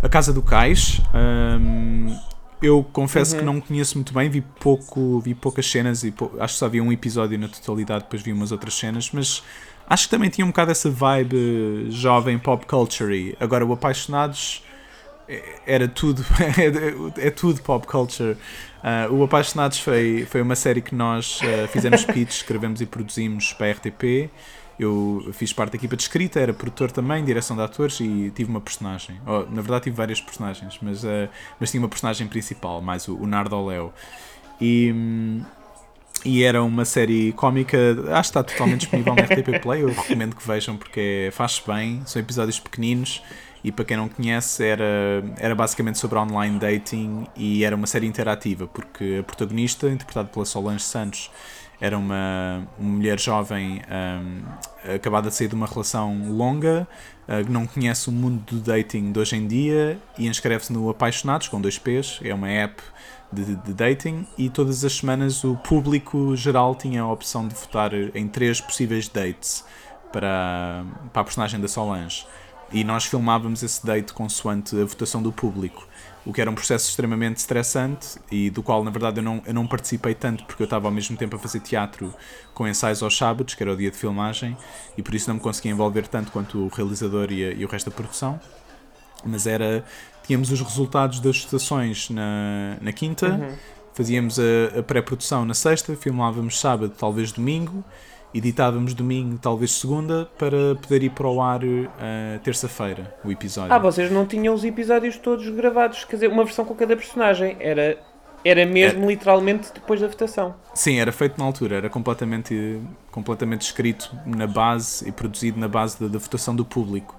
a Casa do Cais. Hum, eu confesso Uhum. que não conheço muito bem, vi pouco, vi poucas cenas e pou- acho que só vi um episódio na totalidade, depois vi umas outras cenas, mas acho que também tinha um bocado essa vibe jovem pop culture. Agora o Apaixonados é- era tudo, *laughs* é, é tudo pop culture. Ah, o Apaixonados foi, foi uma série que nós ah, fizemos *laughs* pitch, escrevemos e produzimos para a RTP. Eu fiz parte da equipa de escrita, era produtor também, direção de atores e tive uma personagem. Oh, na verdade, tive várias personagens, mas, ah, mas tinha uma personagem principal, mais o, o Nardo Leo. E, e era uma série cómica, acho que está totalmente disponível na RTP Play. Eu recomendo que vejam porque faz-se bem, são episódios pequeninos. E para quem não conhece, era, era basicamente sobre online dating e era uma série interativa, porque a protagonista, interpretada pela Solange Santos, era uma, uma mulher jovem hum, acabada de sair de uma relação longa, uh, que não conhece o mundo do dating de hoje em dia e inscreve-se no Apaixonados, com dois P's, é uma app de, de dating, e todas as semanas o público geral tinha a opção de votar em três possíveis dates para, para a personagem da Solange. E nós filmávamos esse date consoante a votação do público, o que era um processo extremamente estressante e do qual, na verdade, eu não, eu não participei tanto porque eu estava ao mesmo tempo a fazer teatro com ensaios aos sábados, que era o dia de filmagem, e por isso não me conseguia envolver tanto quanto o realizador e, a- e o resto da produção. Mas era. Tínhamos os resultados das votações na, na quinta, Uhum. fazíamos a, a pré-produção na sexta, filmávamos sábado, talvez domingo, editávamos domingo, talvez segunda, para poder ir para o ar eh, terça-feira, o episódio. Ah, vocês não tinham os episódios todos gravados, quer dizer, uma versão com cada personagem. Era Era mesmo literalmente depois da votação. Sim, era feito na altura, era completamente, completamente escrito na base e produzido na base da, da votação do público.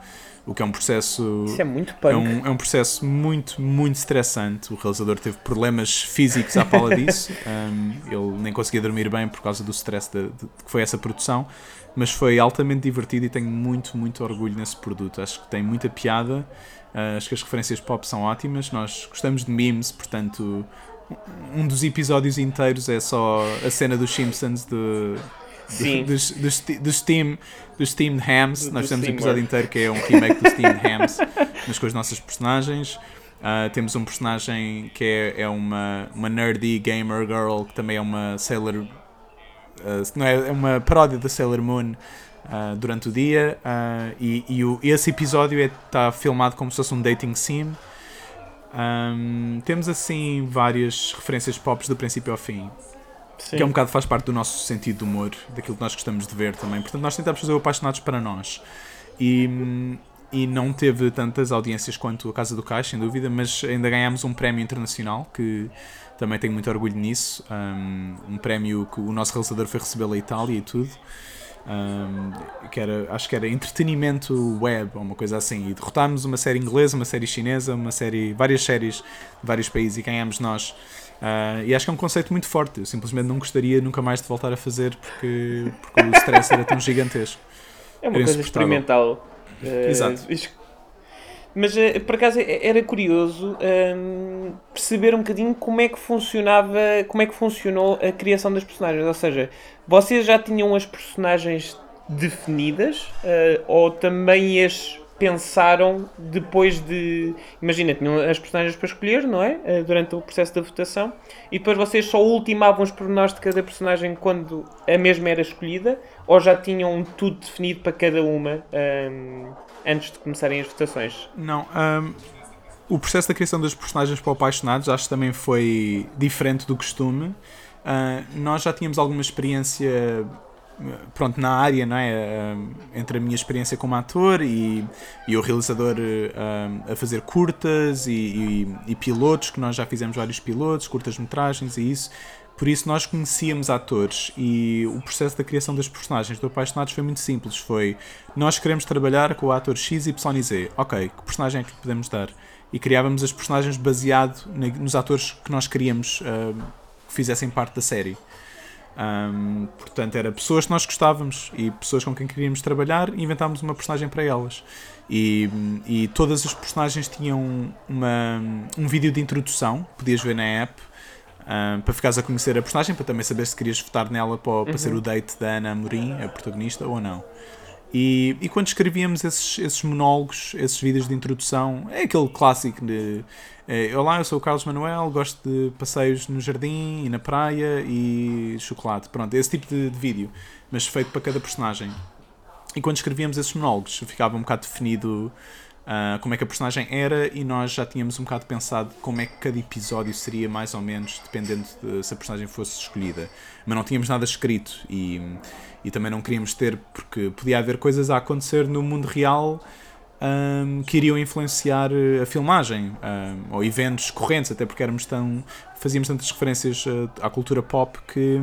O que é um processo. Isso é muito punk. É um, é um processo muito, muito estressante. O realizador teve problemas físicos à pala *laughs* disso. Um, ele nem conseguia dormir bem por causa do stress de, de, que foi essa produção. Mas foi altamente divertido e tenho muito, muito orgulho nesse produto. Acho que tem muita piada. Uh, acho que as referências pop são ótimas. Nós gostamos de memes, portanto, um dos episódios inteiros é só a cena dos Simpsons de Sim. dos, dos, dos, steam, dos Steamed Hams. Do, Nós temos um episódio inteiro que é um remake dos Steamed Hams, *laughs* mas com as nossas personagens. Uh, temos um personagem que é, é uma, uma nerdy gamer girl que também é uma Sailor. Uh, não é, é uma paródia da Sailor Moon uh, durante o dia. e e o, esse episódio está é, filmado como se fosse um dating sim. Um, temos assim várias referências pop do princípio ao fim. Sim. que é um bocado faz parte do nosso sentido de humor, daquilo que nós gostamos de ver também. Portanto, nós tentamos fazer o Apaixonados para nós. E, e não teve tantas audiências quanto a Casa do Caixa, sem dúvida, mas ainda ganhámos um prémio internacional, que também tenho muito orgulho nisso. Um, um prémio que o nosso realizador foi receber da Itália e tudo. Um, que era, acho que era entretenimento web ou uma coisa assim. E derrotámos uma série inglesa, uma série chinesa, uma série, várias séries de vários países e ganhámos nós Uh, e acho que é um conceito muito forte. Eu simplesmente não gostaria nunca mais de voltar a fazer porque, porque o stress era tão gigantesco. É uma coisa experimental. Uh, Exato. Mas uh, por acaso era curioso um, perceber um bocadinho como é que funcionava, como é que funcionou a criação das personagens. Ou seja, vocês já tinham as personagens definidas ou também as pensaram depois de. Imagina, tinham as personagens para escolher, não é? Eh, durante o processo da votação, e depois vocês só ultimavam os pormenores de cada personagem quando a mesma era escolhida, ou já tinham tudo definido para cada uma um, ehm, antes de começarem as votações? Não. Um, ehm, o processo da criação dos personagens para o Apaixonados acho que também foi diferente do costume. Uh, nós já tínhamos alguma experiência pronto, na área, não é? Eh, entre a minha experiência como ator e, e o realizador uh, a fazer curtas e, e, e, pilotos, que nós já fizemos vários pilotos, curtas-metragens e isso. Por isso nós conhecíamos atores e o processo da criação das personagens do Apaixonados foi muito simples. Foi, nós queremos trabalhar com o ator X, Y e Z. Ok, que personagem é que podemos dar? E criávamos as personagens baseado nos atores que nós queríamos uh, que fizessem parte da série. Um, portanto, era pessoas que nós gostávamos e pessoas com quem queríamos trabalhar e inventámos uma personagem para elas. E, e todas as personagens tinham uma, um vídeo de introdução, podias ver na app, um, para ficares a conhecer a personagem, para também saber se querias votar nela para, para ser o uhum. date da Ana Amorim, a protagonista, ou não. E, e quando escrevíamos esses, esses monólogos, esses vídeos de introdução, é aquele clássico de é, Olá, eu sou o Carlos Manuel, gosto de passeios no jardim e na praia e chocolate. Pronto, esse tipo de, de vídeo, mas feito para cada personagem. E quando escrevíamos esses monólogos, ficava um bocado definido uh, como é que a personagem era e nós já tínhamos um bocado pensado como é que cada episódio seria mais ou menos, dependendo de se a personagem fosse escolhida. Mas não tínhamos nada escrito e e também não queríamos ter, porque podia haver coisas a acontecer no mundo real um, que iriam influenciar eh, a filmagem um, ou eventos correntes, até porque éramos tão, fazíamos tantas referências uh, à cultura pop que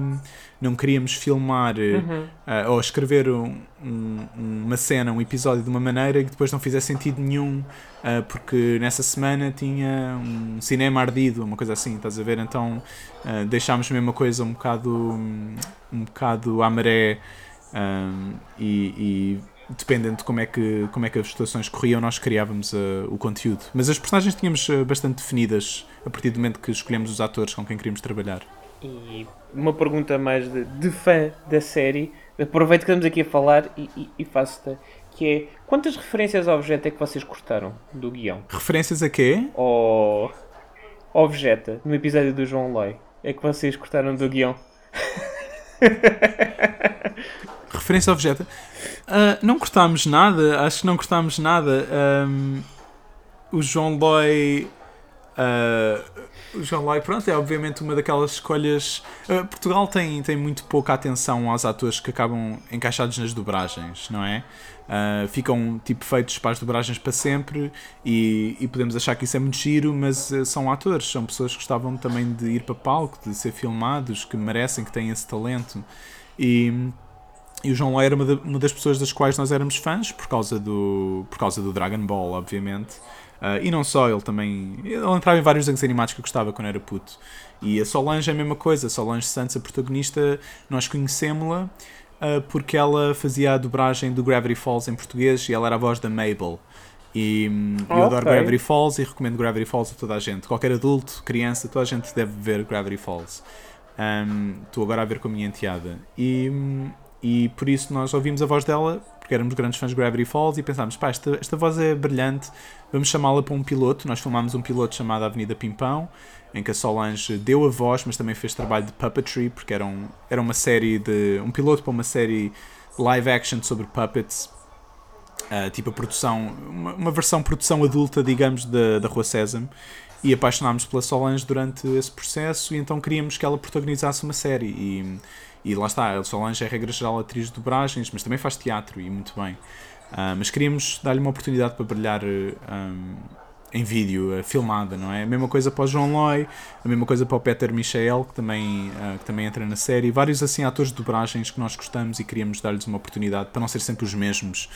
não queríamos filmar eh, uhum. uh, ou escrever um, um, uma cena, um episódio de uma maneira que depois não fizesse sentido nenhum, uh, porque nessa semana tinha um cinema ardido, uma coisa assim, estás a ver? Então uh, deixámos mesmo a coisa um bocado, um, um bocado à maré e, e dependendo de como é que, como é que as situações corriam, nós criávamos uh, o conteúdo. Mas as personagens tínhamos uh, bastante definidas a partir do momento que escolhemos os atores com quem queríamos trabalhar. E uma pergunta mais de, de fã da série, aproveito que estamos aqui a falar e, e, e faço-te, que é quantas referências ao objeto é que vocês cortaram do guião? Referências a quê? Ao objeto, no episódio do João Loi, é que vocês cortaram do guião. *laughs* Referência ao objeto. Uh, não cortámos nada, acho que não cortámos nada. Um, o João Loi uh, o João Lai, pronto, é obviamente uma daquelas escolhas. Uh, Portugal tem, tem muito pouca atenção aos atores que acabam encaixados nas dobragens, não é? Uh, ficam tipo feitos para as dobragens para sempre e, e, podemos achar que isso é muito giro, mas uh, são atores, são pessoas que gostavam também de ir para palco, de ser filmados, que merecem, que têm esse talento. E, e o João Lai era uma, uma, das pessoas das quais nós éramos fãs por causa do, por causa do Dragon Ball, obviamente. Uh, e não só, ele também. Ele entrava em vários desenhos animados que eu gostava quando era puto. E a Solange é a mesma coisa. A Solange Santos, a protagonista, nós conhecemos-la uh, porque ela fazia a dobragem do Gravity Falls em português e ela era a voz da Mabel. E um, eu adoro Gravity Falls e recomendo Gravity Falls a toda a gente. Qualquer adulto, criança, toda a gente deve ver Gravity Falls. Um, estou agora a ver com a minha enteada. E, hum, e por isso nós ouvimos a voz dela, porque éramos grandes fãs de Gravity Falls, e pensámos: pá, esta, esta voz é brilhante, vamos chamá-la para um piloto. Nós filmámos um piloto chamado Avenida Pimpão, em que a Solange deu a voz, mas também fez trabalho de puppetry, porque era, um, era uma série de. um piloto para uma série live action sobre puppets. Uh, tipo a produção, uma, uma versão produção adulta, digamos, da, da Rua Sésamo e apaixonámos pela Solange durante esse processo e então queríamos que ela protagonizasse uma série e e lá está, a Solange é regra geral atriz de dobragens, mas também faz teatro e muito bem. Uh, mas queríamos dar-lhe uma oportunidade para brilhar um, ah, em vídeo, filmada, não é? A mesma coisa para o João Loy, a mesma coisa para o Peter Michael, que também, uh, que também entra na série. Vários assim atores de dobragens que nós gostamos e queríamos dar-lhes uma oportunidade para não ser sempre os mesmos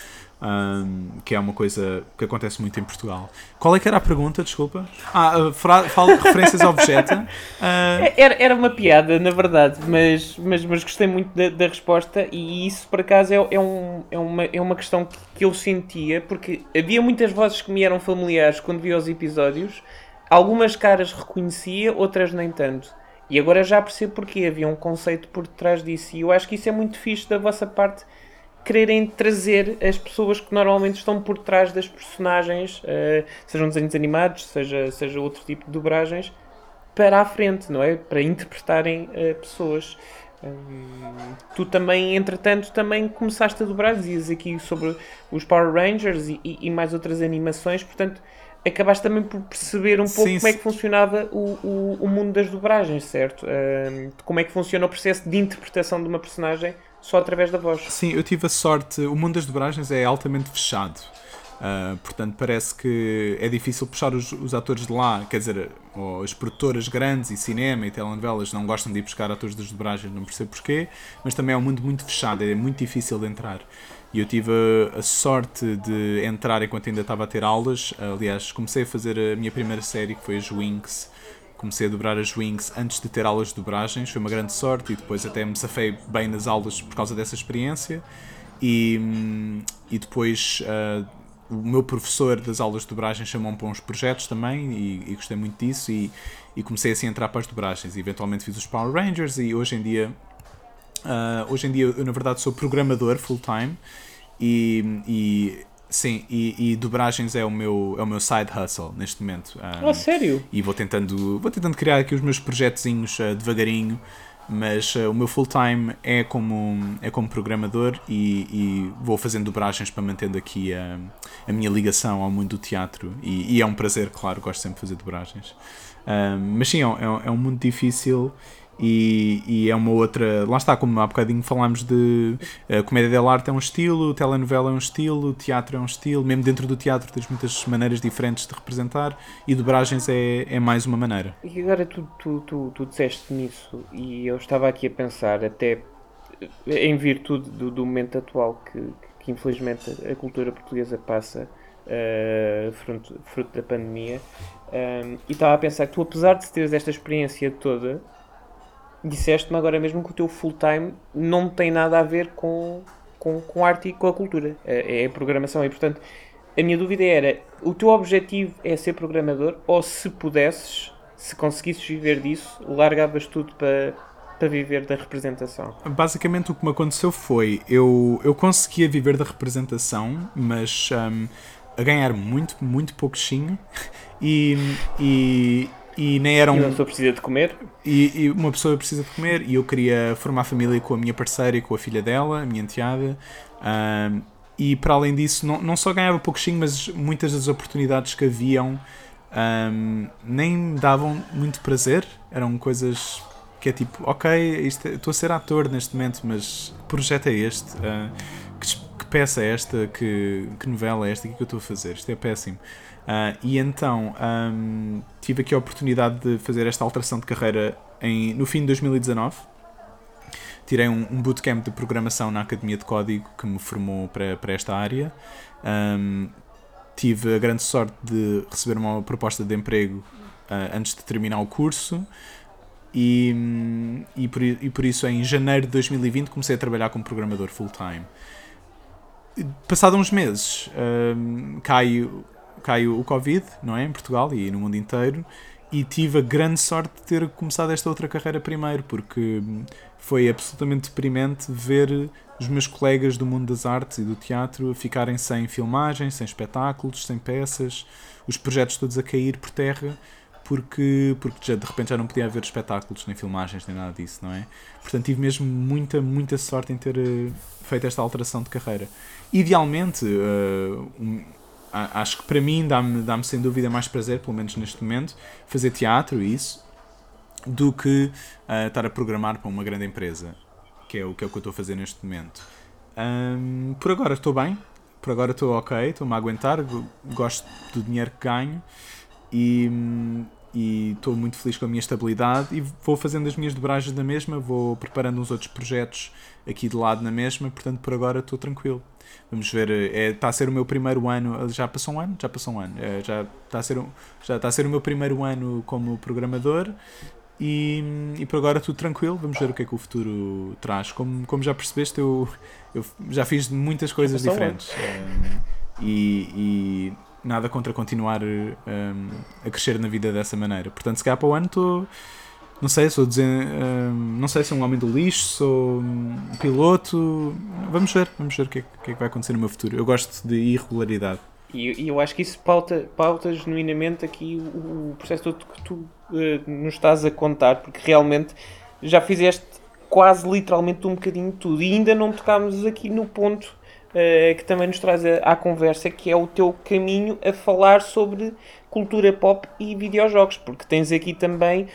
um, que é uma coisa que acontece muito em Portugal. Qual é que era a pergunta, desculpa? Ah, fala de referências ao Vegeta. Uh... *laughs* Era, era uma piada, na verdade, mas, mas, mas gostei muito da, da resposta e isso, por acaso, é, é, um, é, uma, é uma questão que, que eu sentia, porque havia muitas vozes que me eram familiares quando via os episódios, algumas caras reconhecia, outras nem tanto. E agora já percebo porque havia um conceito por detrás disso. E eu acho que isso é muito fixe da vossa parte quererem trazer as pessoas que normalmente estão por trás das personagens, uh, sejam desenhos animados, seja, seja outro tipo de dobragens, para a frente, não é? Para interpretarem uh, pessoas. Um, tu também, entretanto, também começaste a dobrar, dizias aqui sobre os Power Rangers e, e, mais outras animações, portanto, acabaste também por perceber um pouco sim, como é que funcionava o, o, o mundo das dobragens, certo? Um, como é que funciona o processo de interpretação de uma personagem só através da voz. Sim, eu tive a sorte. O mundo das dobragens é altamente fechado. Uh, portanto, parece que é difícil puxar os, os, atores de lá. Quer dizer, as produtoras grandes e cinema e telenovelas não gostam de ir buscar atores das dobragens, não percebo porquê. Mas também é um mundo muito fechado, é muito difícil de entrar. E eu tive a, a sorte de entrar enquanto ainda estava a ter aulas. Aliás, comecei a fazer a minha primeira série, que foi as Winx comecei a dobrar as Wings antes de ter aulas de dobragens, foi uma grande sorte e depois até me safei bem nas aulas por causa dessa experiência. E, e depois uh, o meu professor das aulas de dobragem chamou-me para uns projetos também e, e, gostei muito disso e, e comecei assim a entrar para as dobragens. E eventualmente fiz os Power Rangers e hoje em dia, uh, hoje em dia eu na verdade sou programador full-time e, e Sim, e, e, dobragens é o meu é o meu side hustle neste momento. Um, oh, sério? E vou tentando vou tentando criar aqui os meus projetozinhos uh, devagarinho, mas uh, o meu full time é como é como programador e, e vou fazendo dobragens para mantendo aqui a, a minha ligação ao mundo do teatro e, e é um prazer, claro, gosto sempre de fazer dobragens. Um, mas sim, é, é, é um mundo difícil e, e, é uma outra. Lá está, como há bocadinho falámos de. A eh, comédia dell'arte é um estilo, telenovela é um estilo, teatro é um estilo, mesmo dentro do teatro tens muitas maneiras diferentes de representar e dobragens é, é mais uma maneira. E agora tu, tu, tu, tu disseste nisso e eu estava aqui a pensar, até em virtude do, do momento atual que, que, infelizmente a cultura portuguesa passa. Uh, fruto, fruto da pandemia, um, eh, e estava a pensar que tu, apesar de teres esta experiência toda, disseste-me agora mesmo que o teu full-time não tem nada a ver com, com, com arte e com a cultura. É, é programação. E, portanto, a minha dúvida era: o teu objetivo é ser programador ou se pudesses, se conseguisses viver disso, largavas tudo para, para viver da representação? Basicamente, o que me aconteceu foi: eu, eu conseguia viver da representação, mas. Um, a ganhar muito, muito pouquinho *laughs* e, e, e nem eram. E uma pessoa precisa de comer? E, e, uma pessoa precisa de comer e eu queria formar família com a minha parceira e com a filha dela, a minha enteada. Um, e para além disso, não, não só ganhava pouquinho, mas muitas das oportunidades que haviam um, nem me davam muito prazer, eram coisas que é tipo, ok, é, estou a ser ator neste momento, mas que projeto é este? Uh, que, que, peça é esta? Que, que novela é esta? O que é que eu estou a fazer? Isto é péssimo. Uh, e então um, tive aqui a oportunidade de fazer esta alteração de carreira em, no fim de 2019. Tirei um, um bootcamp de programação na Academia de Código que me formou para, para esta área. Um, tive a grande sorte de receber uma proposta de emprego uh, antes de terminar o curso. E, e, por, e por isso em janeiro de 2020 comecei a trabalhar como programador full-time. Passado uns meses, um, caiu, caiu o Covid, não é? Em Portugal e no mundo inteiro, e tive a grande sorte de ter começado esta outra carreira primeiro, porque foi absolutamente deprimente ver os meus colegas do mundo das artes e do teatro ficarem sem filmagens, sem espetáculos, sem peças, os projetos todos a cair por terra porque, porque já, de repente já não podia haver espetáculos, nem filmagens, nem nada disso, não é? Portanto, tive mesmo muita, muita sorte em ter uh, feito esta alteração de carreira. Idealmente, uh, acho que para mim dá-me dá sem dúvida mais prazer, pelo menos neste momento, fazer teatro e isso, do que uh, estar a programar para uma grande empresa, que é o que, é o que eu estou a fazer neste momento. Um, por agora estou bem, por agora estou ok, estou-me a aguentar, gosto do dinheiro que ganho e, estou muito feliz com a minha estabilidade e vou fazendo as minhas dobragens na mesma, vou preparando uns outros projetos aqui de lado na mesma, portanto por agora estou tranquilo. Vamos ver, é, está a ser o meu primeiro ano, já passou um ano? Já passou um ano, é, já, está a ser, já está a ser o meu primeiro ano como programador e, e por agora tudo tranquilo, vamos ver o que é que o futuro traz. Como, como já percebeste, eu, eu já fiz muitas coisas diferentes. Um, e, e nada contra continuar um, a crescer na vida dessa maneira. Portanto, se calhar para o ano estou. Não sei, sou um, não sei se sou um homem do lixo, sou um piloto. Vamos ver, vamos ver o que, é, que, é, que vai acontecer no meu futuro. Eu gosto de irregularidade. E, e eu acho que isso pauta, pauta genuinamente aqui o, o processo todo que tu uh, nos estás a contar, porque realmente já fizeste quase literalmente um bocadinho de tudo e ainda não tocámos aqui no ponto uh, que também nos traz a, à conversa, que é o teu caminho a falar sobre cultura pop e videojogos, porque tens aqui também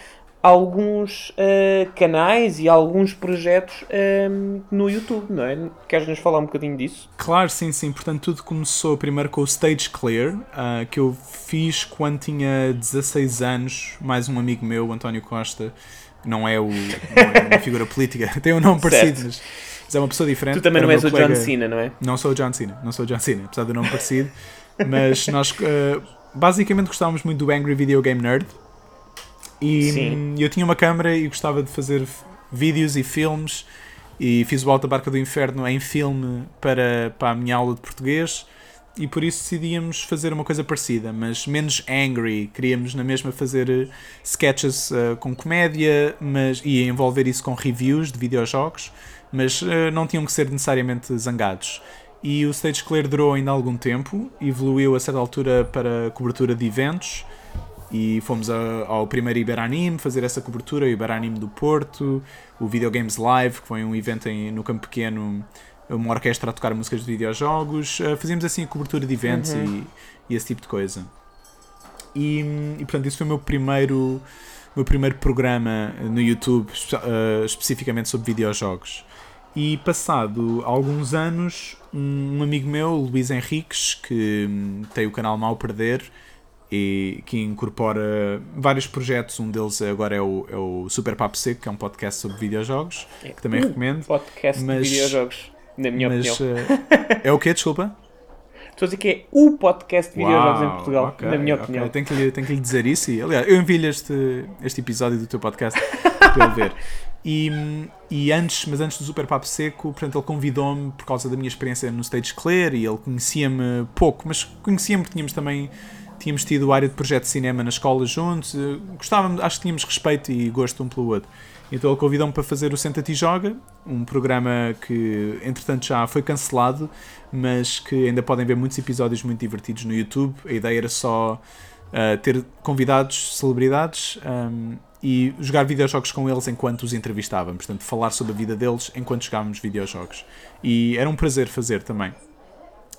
alguns uh, canais e alguns projetos uh, no YouTube, não é? Queres nos falar um bocadinho disso? Claro, sim, sim. Portanto, tudo começou primeiro com o Stage Clear, uh, que eu fiz quando tinha 16 anos. Mais um amigo meu, o António Costa, não é, o, não é uma figura política, *laughs* tem um nome parecido, mas mas é uma pessoa diferente. Tu também não és o colega... John Cena, não é? Não sou o John Cena, não sou o John Cena, apesar do nome parecido. Mas nós uh, basicamente gostávamos muito do Angry Video Game Nerd. E Sim. eu tinha uma câmera e gostava de fazer vídeos e filmes. E fiz o Alta Barca do Inferno em filme para, para a minha aula de português. E por isso decidíamos fazer uma coisa parecida, mas menos angry. Queríamos na mesma fazer eh, sketches uh, com comédia mas, e envolver isso com reviews de videojogos mas uh, não tinham que ser necessariamente zangados. E o Stage Clear durou ainda algum tempo, evoluiu a certa altura para cobertura de eventos e fomos a, ao primeiro Iberanime fazer essa cobertura, o Iberanime do Porto, o Videogames Live, que foi um evento em, no Campo Pequeno, uma orquestra a tocar músicas de videojogos. Uh, fazíamos assim a cobertura de eventos uhum. e, e, esse tipo de coisa. E, e portanto, isso foi o meu primeiro, meu primeiro programa no YouTube, uh, especificamente sobre videojogos. E passado alguns anos, um amigo meu, Luís Henriques, que hum, tem o canal Mal Perder e que incorpora vários projetos, um deles agora é o, é o Super Papo Seco, que é um podcast sobre videojogos, é que também recomendo. Podcast mas, de videojogos, na minha mas, opinião. Uh, é o quê? Desculpa? Estou a dizer que é o podcast de videojogos em Portugal, okay, na minha okay. opinião. Tenho que, lhe, tenho que lhe dizer isso. E, aliás, eu envio-lhe este, este episódio do teu podcast para ele ver. E, e antes, mas antes do Super Papo Seco, portanto, ele convidou-me por causa da minha experiência no Stage Clear e ele conhecia-me pouco, mas conhecia-me porque tínhamos também tínhamos tido área de projeto de cinema na escola juntos, gostávamos, acho que tínhamos respeito e gosto um pelo outro. Então ele convidou-me para fazer o Senta-te e Joga, um programa que entretanto já foi cancelado, mas que ainda podem ver muitos episódios muito divertidos no YouTube. A ideia era só uh, ter convidados, celebridades, um, e jogar videojogos com eles enquanto os entrevistávamos, portanto, falar sobre a vida deles enquanto jogávamos videojogos. E era um prazer fazer também,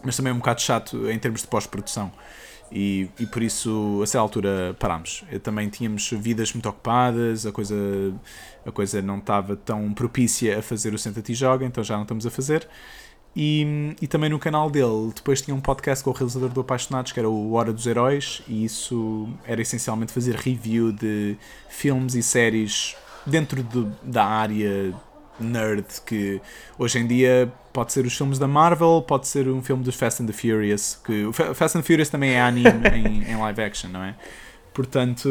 mas também é um bocado chato em termos de pós-produção. E, e por isso, a certa altura, parámos. Eu também tínhamos vidas muito ocupadas, a coisa, a coisa não estava tão propícia a fazer o Senta-te Joga, então já não estamos a fazer. E, e também no canal dele, depois tinha um podcast com o realizador do Apaixonados, que era o Hora dos Heróis, e isso era essencialmente fazer review de filmes e séries dentro de, da área nerd que hoje em dia pode ser os filmes da Marvel, pode ser um filme dos Fast and the Furious, que o Fast and the Furious também é anime *laughs* em, em, live action, não é? Portanto,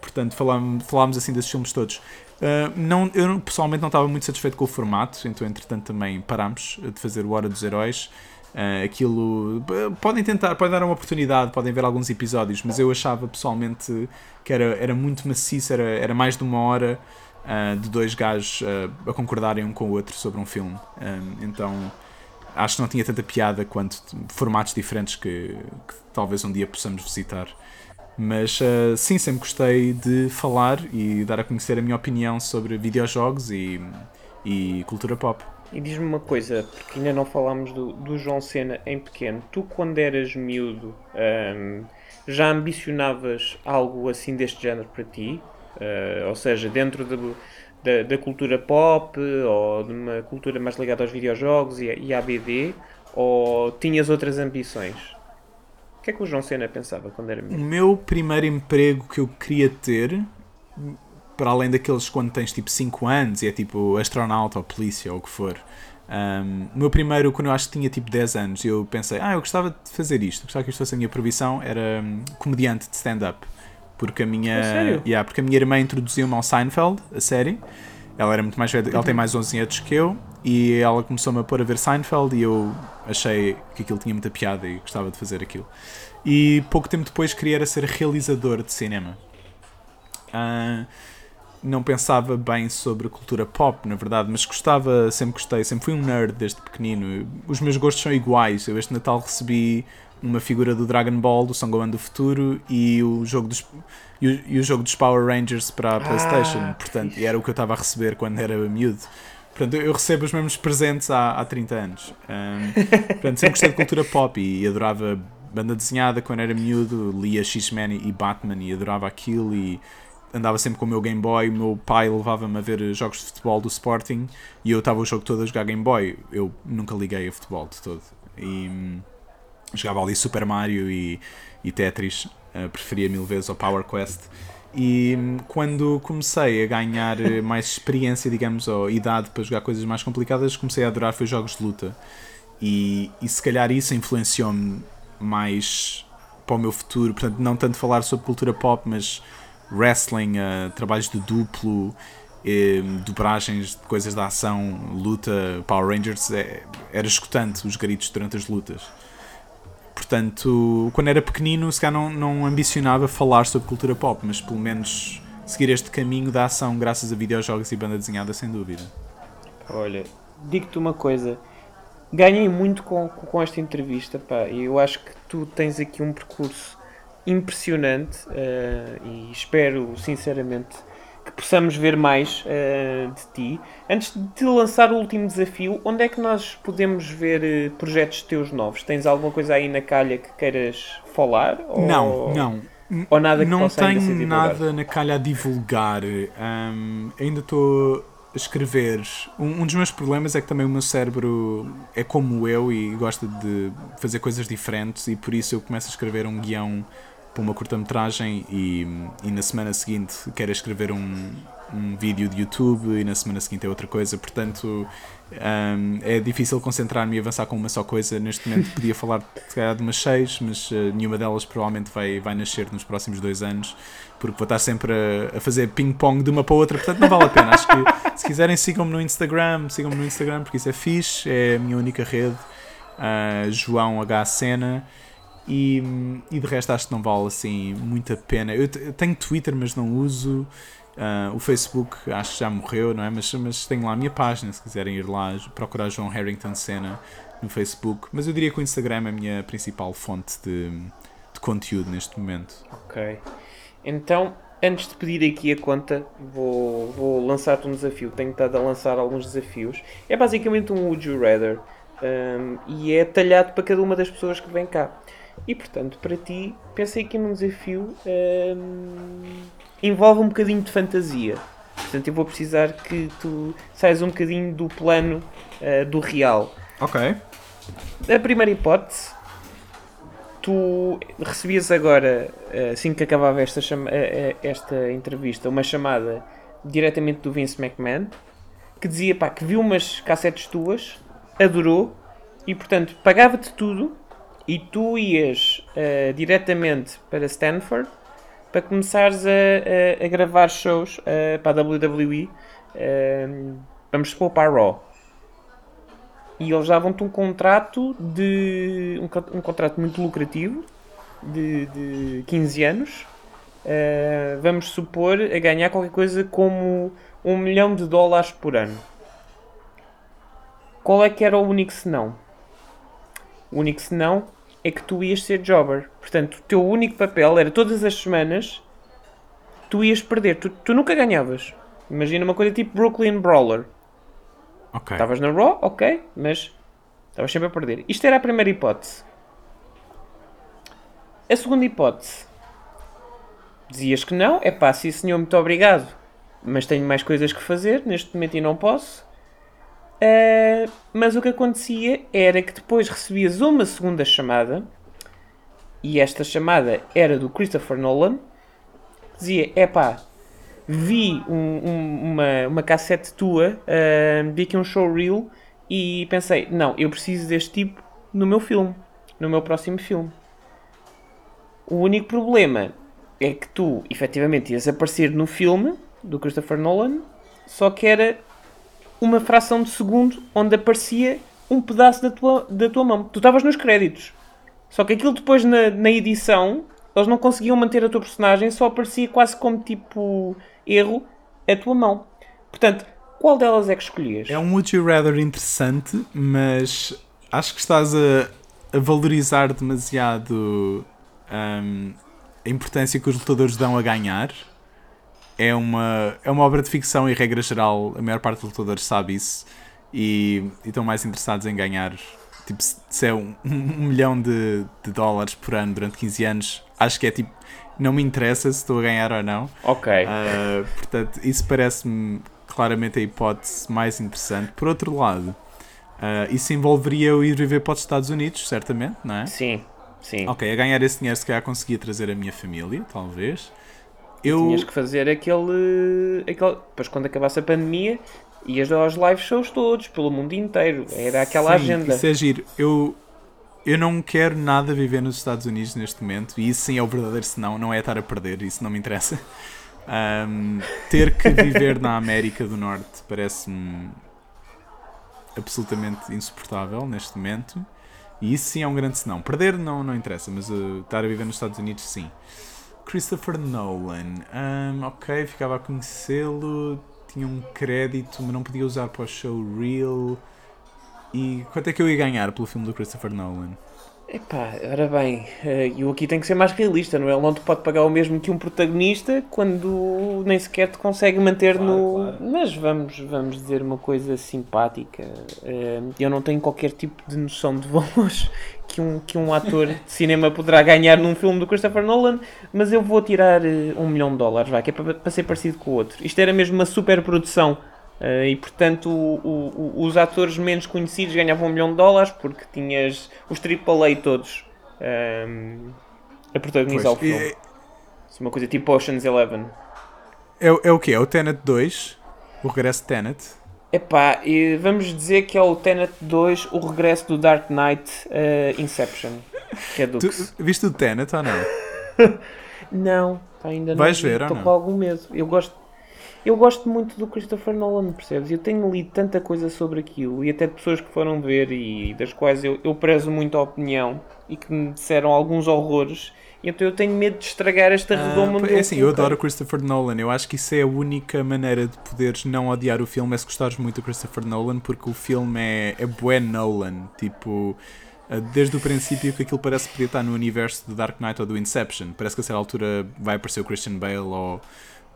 portanto falámos, falámos assim desses filmes todos. Uh, não, eu pessoalmente não estava muito satisfeito com o formato, então entretanto também parámos de fazer o Hora dos Heróis. Uh, aquilo podem tentar, podem dar uma oportunidade, podem ver alguns episódios, mas eu achava pessoalmente que era, era muito maciço, era, era mais de uma hora uh, de dois gajos uh, a concordarem um com o outro sobre um filme. Um, então acho que não tinha tanta piada quanto formatos diferentes que, que talvez um dia possamos visitar. Mas uh, sim, sempre gostei de falar e dar a conhecer a minha opinião sobre videojogos e, e cultura pop. E diz-me uma coisa, porque ainda não falámos do, do João Cena em pequeno. Tu, quando eras miúdo, um, já ambicionavas algo assim deste género para ti? Uh, ou seja, dentro de, da, da, cultura pop ou de uma cultura mais ligada aos videojogos e, e à BD, ou tinhas outras ambições? O que é que o João Cena pensava quando era menino? O meu primeiro emprego que eu queria ter, para além daqueles quando tens tipo 5 anos e é tipo astronauta ou polícia ou o que for, um, o meu primeiro, quando eu acho que tinha tipo 10 anos, eu pensei, ah, eu gostava de fazer isto, gostava que isto fosse a minha profissão, era um, comediante de stand-up porque a minha, sério? yeah, porque a minha irmã introduziu-me ao Seinfeld, a série. Ela era muito mais velha, ela tem uhum. mais 11 anos que eu e ela começou-me a pôr a ver Seinfeld e eu achei que aquilo tinha muita piada e gostava de fazer aquilo. E pouco tempo depois queria ser realizador de cinema. Uh, não pensava bem sobre cultura pop, na verdade, mas gostava, sempre gostei, sempre fui um nerd desde pequenino. Os meus gostos são iguais. Eu este Natal recebi uma figura do Dragon Ball, do Son Gohan do futuro e o jogo dos, e o, e o jogo dos Power Rangers para a Playstation. Ah, Portanto, e era o que eu estava a receber quando era miúdo. Portanto, eu recebo os mesmos presentes há, há 30 anos. Um, *laughs* portanto, sempre gostei de cultura pop e, e adorava banda desenhada quando era miúdo, lia X-Men e Batman e adorava aquilo e andava sempre com o meu Game Boy. O meu pai levava-me a ver jogos de futebol do Sporting e eu estava o jogo todo a jogar Game Boy. Eu nunca liguei a futebol de todo. E, jogava ali Super Mario e, e Tetris, uh, preferia mil vezes ao Power Quest. E hum, quando comecei a ganhar eh, mais experiência, digamos, ou idade para jogar coisas mais complicadas, comecei a adorar foi jogos de luta. E, e se calhar isso influenciou-me mais para o meu futuro. Portanto, não tanto falar sobre cultura pop, mas wrestling, uh, trabalhos de duplo, eh, dobragens de coisas da ação, luta, Power Rangers. É, era escutante os gritos durante as lutas. Portanto, quando era pequenino, se calhar não, não ambicionava falar sobre cultura pop, mas pelo menos seguir este caminho da ação graças a videojogos e banda desenhada, sem dúvida. Olha, digo-te uma coisa. Ganhei muito com, com esta entrevista, pá, e eu acho que tu tens aqui um percurso impressionante uh, e espero sinceramente que possamos ver mais uh, de ti. Antes de lançar o último desafio, onde é que nós podemos ver uh, projetos teus novos? Tens alguma coisa aí na calha que queiras falar? Ou... Não, não. Ou nada que Não tenho nada na calha a divulgar. Um, ainda estou a escrever. Um, um, dos meus problemas é que também o meu cérebro é como eu e gosta de fazer coisas diferentes e por isso eu começo a escrever um guião para uma curta-metragem e, e na semana seguinte quero escrever um, um vídeo de YouTube e na semana seguinte é outra coisa, portanto um, é difícil concentrar-me e avançar com uma só coisa. Neste momento podia falar de umas seis, mas uh, nenhuma delas provavelmente vai, vai nascer nos próximos dois anos, porque vou estar sempre a, a fazer ping-pong de uma para outra, portanto não vale a pena. Acho que se quiserem sigam-me no Instagram, sigam-me no Instagram porque isso é fixe, é a minha única rede, uh, João H. Sena. E, e de resto acho que não vale assim muita pena. Eu, tenho Twitter, mas não uso. Uh, o Facebook acho que já morreu, não é? Mas, mas tenho lá a minha página, se quiserem ir lá procurar João Harrington Senna no Facebook. Mas eu diria que o Instagram é a minha principal fonte de, de conteúdo neste momento. Ok. Então, antes de pedir aqui a conta, vou, vou lançar-te um desafio. Tenho estado a lançar alguns desafios. É basicamente um Would You Rather um, e é talhado para cada uma das pessoas que vem cá. E portanto, para ti, pensei que um desafio hum, envolve um bocadinho de fantasia. Portanto, eu vou precisar que tu saias um bocadinho do plano uh, do real. Ok. A primeira hipótese, tu recebias agora, assim que acabava esta, chama- eh, eh, esta entrevista, uma chamada diretamente do Vince McMahon que dizia pá, que viu umas cassetes tuas, adorou e portanto pagava-te tudo e tu ias eh, diretamente para Stanford para começares a, a- a gravar shows eh, para a WWE. eh, vamos supor para a Raw e eles davam-te um contrato de um, um contrato muito lucrativo de, de 15 anos Uh, vamos supor a ganhar qualquer coisa como um milhão de dólares por ano qual é que era o único senão? o único senão é que tu ias ser jobber portanto o teu único papel era todas as semanas tu ias perder, tu, tu nunca ganhavas imagina uma coisa tipo Brooklyn Brawler Ok. Estavas na Raw, ok, mas estavas sempre a perder. Isto era a primeira hipótese. A segunda hipótese. Dizias que não, é pá, sim senhor, muito obrigado, mas tenho mais coisas que fazer neste momento e não posso. Ah, mas o que acontecia era que depois recebias uma segunda chamada e esta chamada era do Christopher Nolan. Dizia: é pá, vi um- um- uma, uma cassete tua, ah, vi aqui um showreel e pensei, não, eu preciso deste tipo no meu filme, no meu próximo filme. O único problema é que tu, efetivamente, ias aparecer no filme do Christopher Nolan, só que era uma fração de segundo onde aparecia um pedaço da tua, da tua mão. Tu estavas nos créditos. Só que aquilo depois na, na edição, eles não conseguiam manter a tua personagem, só aparecia quase como tipo erro a tua mão. Portanto, qual delas é que escolhias? É um Would You Rather interessante, mas acho que estás a, a valorizar demasiado hum, a importância que os lutadores dão a ganhar. É uma, é uma obra de ficção e, regra geral, a maior parte dos lutadores sabe isso e, e estão mais interessados em ganhar. Tipo, se é um, um milhão de, de dólares por ano durante 15 anos, acho que é tipo, não me interessa se estou a ganhar ou não. Ok. Uh, portanto, isso parece-me claramente a hipótese mais interessante. Por outro lado, uh, isso envolveria eu ir viver para os Estados Unidos, certamente, não é? Sim, sim. Ok, a ganhar esse dinheiro se calhar conseguia trazer a minha família, talvez. Eu... Tinhas que fazer aquele, aquele. Depois, quando acabasse a pandemia, ias aos live shows todos, pelo mundo inteiro. Era aquela Sim, agenda. Isso é giro. Eu, eu não quero nada viver nos Estados Unidos neste momento, e isso sim é o verdadeiro senão, não é estar a perder, isso não me interessa. Um, ter que viver na América do Norte parece-me absolutamente insuportável neste momento. E isso sim é um grande senão. Perder não, não interessa, mas uh, estar a viver nos Estados Unidos sim. Christopher Nolan. Um, ok, ficava a conhecê-lo. Tinha um crédito, mas não podia usar para o showreel. E quanto é que eu ia ganhar pelo filme do Christopher Nolan? Epá, ora bem, eh, eu aqui tenho que ser mais realista, não é? Ele não te pode pagar o mesmo que um protagonista quando nem sequer te consegue manter no. Mas vamos, vamos dizer uma coisa simpática. Eu não tenho qualquer tipo de noção de valores que um, que um ator de cinema poderá ganhar num filme do Christopher Nolan, mas eu vou tirar eh, um milhão de dólares, vai, que é para, para ser parecido com o outro. Isto era mesmo uma super produção. eh, e portanto o- o- os atores menos conhecidos ganhavam um milhão de dólares porque tinhas os AAA todos ehm, a protagonizar o filme. é, uma coisa tipo Ocean's Eleven. é, é o quê? É o Tenet 2? O regresso de Tenet? Epá, e vamos dizer que é o Tenet 2, o regresso do Dark Knight eh, Inception. Que é Tu, Dux. viste o Tenet ou não? *laughs* Não, ainda não. Vais ver ou Estou com algum medo. Eu gosto, eu gosto muito do Christopher Nolan, percebes? Eu tenho lido tanta coisa sobre aquilo e até de pessoas que foram ver e das quais eu, eu prezo muito a opinião e que me disseram alguns horrores. Então eu tenho medo de estragar esta redoma Ah, é assim, eu adoro o Christopher Nolan. Eu acho que isso é a única maneira de poderes não odiar o filme é se gostares muito do Christopher Nolan, porque o filme é, é bué Nolan. Tipo, ah, desde o princípio que aquilo parece que podia estar no universo do Dark Knight ou do Inception. Parece que a certa altura vai aparecer o Christian Bale ou,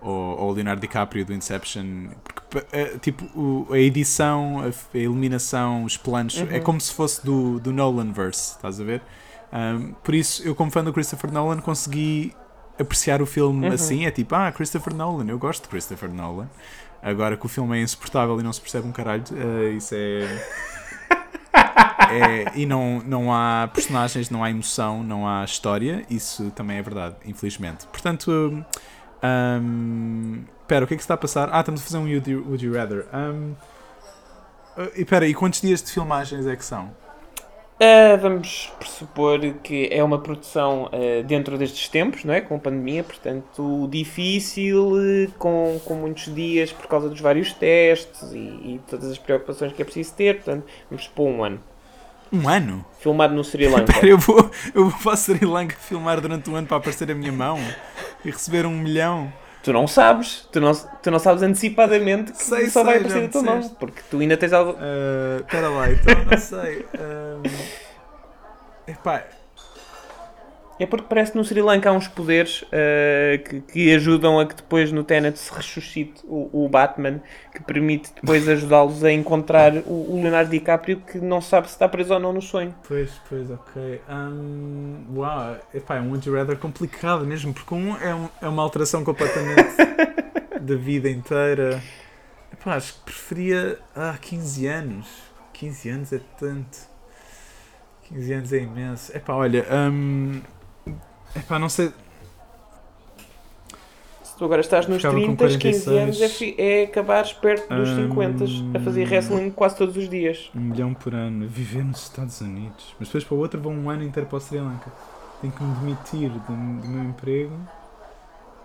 o Leonardo DiCaprio do Inception. Porque, ah, tipo, o- a edição, a, iluminação, os planos, Uhum. é como se fosse do, do Nolanverse, estás a ver? Um, por isso, eu, como fã do Christopher Nolan, consegui apreciar o filme Uhum. assim. É tipo, ah, Christopher Nolan, eu gosto de Christopher Nolan. Agora que o filme é insuportável e não se percebe um caralho, eh, isso é. é- e não, não há personagens, não há emoção, não há história, isso também é verdade, infelizmente. Portanto, hum, espera, o que é que se está a passar? Ah, estamos a fazer um Would You, Would you Rather. Hum, eh, e espera, e quantos dias de filmagens é que são? Ah, vamos pressupor que é uma produção ah, dentro destes tempos, não é? Com a pandemia, portanto, difícil, eh, com, com muitos dias por causa dos vários testes e, e todas as preocupações que é preciso ter, portanto, vamos supor um ano. Um ano? Filmado no Sri Lanka. *laughs* Espera, eu vou, eu vou para a Sri Lanka filmar durante um ano para aparecer a minha mão e receber um milhão. Tu não sabes, tu não, tu não sabes antecipadamente que Sei, só vai sei, já aparecer a tua mão, porque tu ainda tens algo. Ah, Espera lá, então, não sei. *laughs* Ahm, epá, É porque parece que no Sri Lanka há uns poderes ah, que, que ajudam a que depois no Tenet se ressuscite o, o Batman, que permite depois *laughs* ajudá-los a encontrar o, o Leonardo DiCaprio que não sabe se está preso ou não no sonho. pois, pois, ok. Ahm, uau, epá, é um Would You Rather complicado mesmo, porque um é, um- é uma alteração completamente *laughs* da vida inteira. Epá, acho que preferia. Ah, 15 anos. 15 anos é tanto. 15 anos é imenso. Epá, olha. ahm, epá, não sei. Se tu agora estás nos Ficava com 30, 15 46. anos é, fi- é acabares perto dos Hum. 50 a fazer wrestling quase todos os dias. Um milhão por ano. Viver nos Estados Unidos. Mas depois para o outro vou um ano inteiro para o Sri Lanka. Tenho que me demitir do, do meu emprego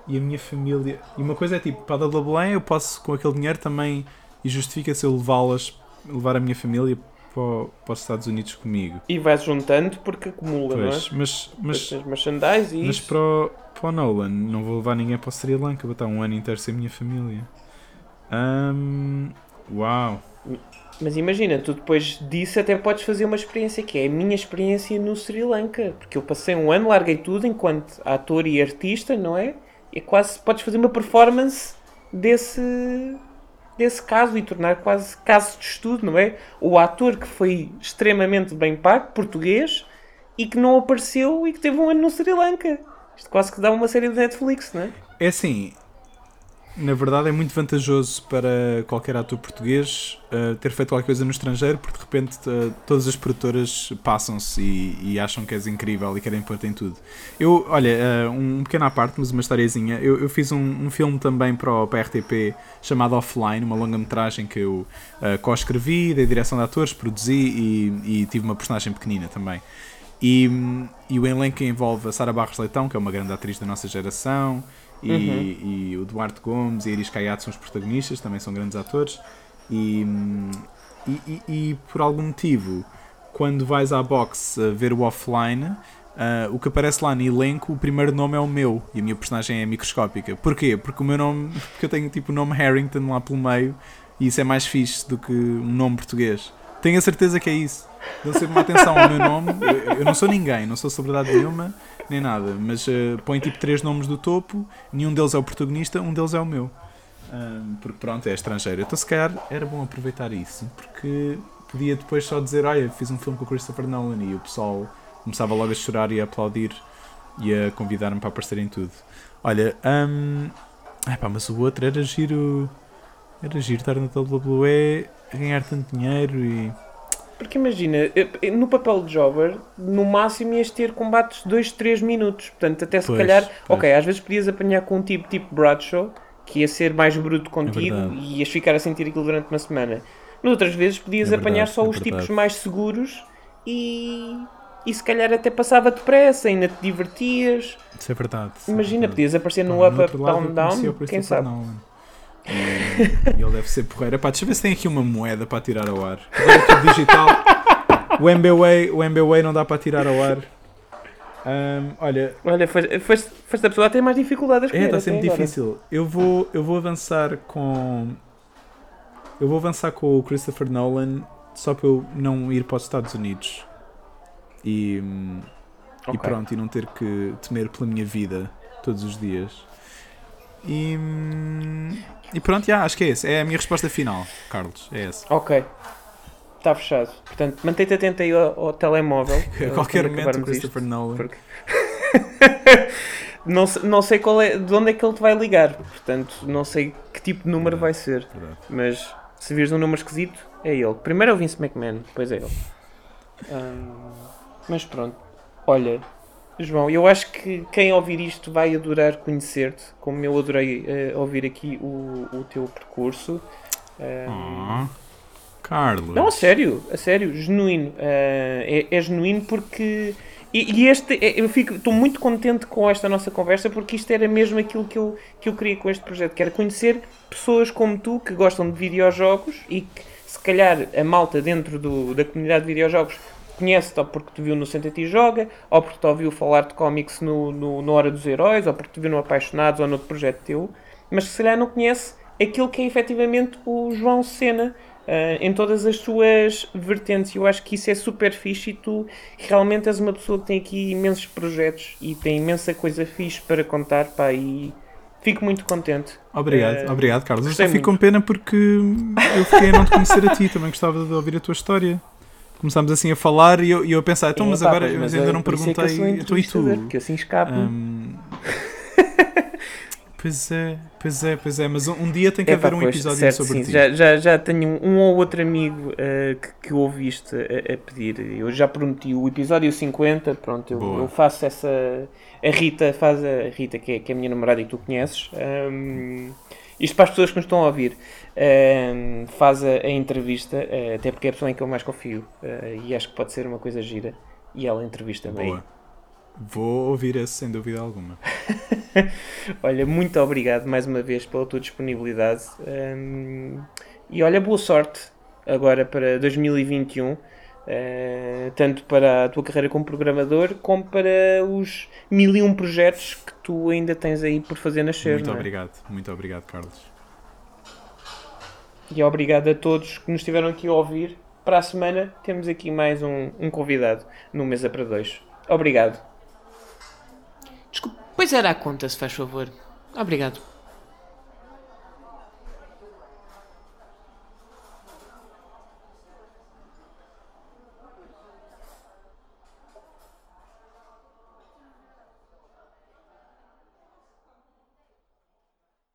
e a minha família. E uma coisa é tipo, para a Belém eu posso com aquele dinheiro também e justifica-se eu levá-las, levar a minha família para, para os Estados Unidos comigo. E vais juntando porque acumula, não é? Pois, mas, Mas, mas, merchandise e mas isso. para, o, para o Nolan não vou levar ninguém para o Sri Lanka, vou estar um ano inteiro sem a minha família. Ahm, uau. Mas imagina, tu depois disso até podes fazer uma experiência que é a minha experiência no Sri Lanka. Porque eu passei um ano, larguei tudo enquanto ator e artista, não é? E quase podes fazer uma performance desse, desse caso e tornar quase caso de estudo, não é? O ator que foi extremamente bem pago, português, e que não apareceu e que teve um ano no Sri Lanka. Isto quase que dá uma série de Netflix, não é? É assim, na verdade é muito vantajoso para qualquer ator português uh, ter feito qualquer coisa no estrangeiro, porque de repente uh, todas as produtoras passam-se e, e acham que és incrível e querem pôr-te em tudo. Eu, olha, uh, um pequeno à parte, mas uma historiazinha. Eu, eu fiz um, um filme também para, o, para a RTP chamado Offline, uma longa-metragem que eu co-escrevi, dei direção de atores, produzi e, e tive uma personagem pequenina também. E, e o elenco envolve a Sara Barros Leitão, que é uma grande atriz da nossa geração, e, e o Duarte Gomes e a Iris Caiado são os protagonistas, também são grandes atores. E, e, e- por algum motivo, quando vais à box ver o offline, ah, o que aparece lá no elenco, o primeiro nome é o meu e a minha personagem é microscópica. Porquê? Porque o meu nome, *laughs* porque eu tenho tipo o nome Harrington lá pelo meio e isso é mais fixe do que um nome português. Tenho a certeza que é isso. Dão sempre uma atenção ao meu nome. Eu, não sou ninguém, não sou celebridade nenhuma, nem nada. Mas uh, põe tipo três nomes do topo, nenhum deles é o protagonista, um deles é o meu. Porque pronto, é estrangeiro. Então se calhar era bom aproveitar isso, porque podia depois só dizer, olha, fiz um filme com o Christopher Nolan e o pessoal começava logo a chorar e a aplaudir e a convidar-me para aparecer em tudo. Olha, hum, epá, mas o outro era giro. Era giro estar na WWE, ganhar tanto dinheiro e. Porque imagina, no papel de Jobber, no máximo ias ter combates de 2, 3 minutos. Portanto, até se Pois, calhar, pois. ok, às vezes podias apanhar com um tipo tipo Bradshaw, que ia ser mais bruto contigo verdade. e ias ficar a sentir aquilo durante uma semana. Noutras vezes podias É apanhar verdade, só é os verdade. tipos mais seguros e, e se calhar até passava depressa, ainda te divertias. Isso é verdade. é Imagina, verdade. podias aparecer no Up, Up, Down, Down, quem sabe. Nolan. E, ele deve ser porreiro. Epá, deixa eu ver se tem aqui uma moeda para tirar ao ar. Agora digital. O MBWay, o MBWay não dá para tirar ao ar. Ahm, olha, Olha, foste, foste, foste a pessoa a ter mais dificuldade a é, está sempre agora. difícil. Eu vou, eu vou avançar com. Eu vou avançar com o Christopher Nolan só para eu não ir para os Estados Unidos. E, hum, e pronto, e não ter que temer pela minha vida todos os dias. E, e pronto, já, acho que é esse. É a minha resposta final, Carlos. É essa. Ok. está fechado. Portanto, mantém-te atento aí ao, ao telemóvel. *laughs* A eh, qualquer quando momento, acabarmos isto, Christopher Nolan. porque- *laughs* não, não sei qual é, de onde é que ele te vai ligar. Portanto, não sei que tipo de número vai ser. Verdade. Mas se vires um número esquisito, é ele. Primeiro é o Vince McMahon, depois é ele. Ahm, mas pronto. Olha, João, eu acho que quem ouvir isto vai adorar conhecer-te, como eu adorei eh, ouvir aqui o, o teu percurso. Ahm, Ah, Carlos. não, a sério, a sério, genuíno. Ah, é, é genuíno porque. E, e este, é- eu fico, estou muito contente com esta nossa conversa porque isto era mesmo aquilo que eu, que eu queria com este projeto, que era conhecer pessoas como tu que gostam de videojogos e que se calhar a malta dentro do, da comunidade de videojogos conhece-te ou porque te viu no Senta e Joga, ou porque te ouviu falar de cómics no, no, no Hora dos Heróis, ou porque te viu no Apaixonados ou noutro projeto teu, mas que se calhar não conhece aquilo que é efetivamente o João Sena ah, em todas as suas vertentes. Eu acho que isso é super fixe e tu realmente és uma pessoa que tem aqui imensos projetos e tem imensa coisa fixe para contar, pá, e fico muito contente. Obrigado, Eh, obrigado, Carlos. Eu só fico com pena porque eu fiquei a não te conhecer a ti, também gostava de ouvir a tua história. Começámos assim a falar e eu, e eu a pensar, então, mas agora eu mas ainda é não por isso é que eu perguntei, sou então e tu? Porque assim escapo. Hum, *laughs* pois é, pois é, pois é, mas um, um dia tem que Epá, haver um pois, episódio certo, sobre sim. ti. Já, já, já tenho um ou outro amigo eh, que, que ouviste a, a pedir. Eu já prometi o episódio 50. Pronto, eu, eu faço essa. A Rita faz a Rita, que é, que é a minha namorada e que tu conheces. hum, isto para as pessoas que nos estão a ouvir. Faz a, a entrevista, eh, até porque é a pessoa em que eu mais confio. eh, e acho que pode ser uma coisa gira. E ela entrevista-me aí. Boa. Vou ouvir esse sem dúvida alguma. *laughs* Olha, muito obrigado mais uma vez pela tua disponibilidade. hum, e olha, boa sorte agora para 2021, eh, tanto para a tua carreira como programador, como para os mil e um projetos que tu ainda tens aí por fazer nascer. Muito é? obrigado, muito obrigado, Carlos. E obrigado a todos que nos estiveram aqui a ouvir. Para a semana temos aqui mais um, um convidado no Mesa para Dois. Obrigado. Desculpe, pois era a conta, se faz favor. Obrigado.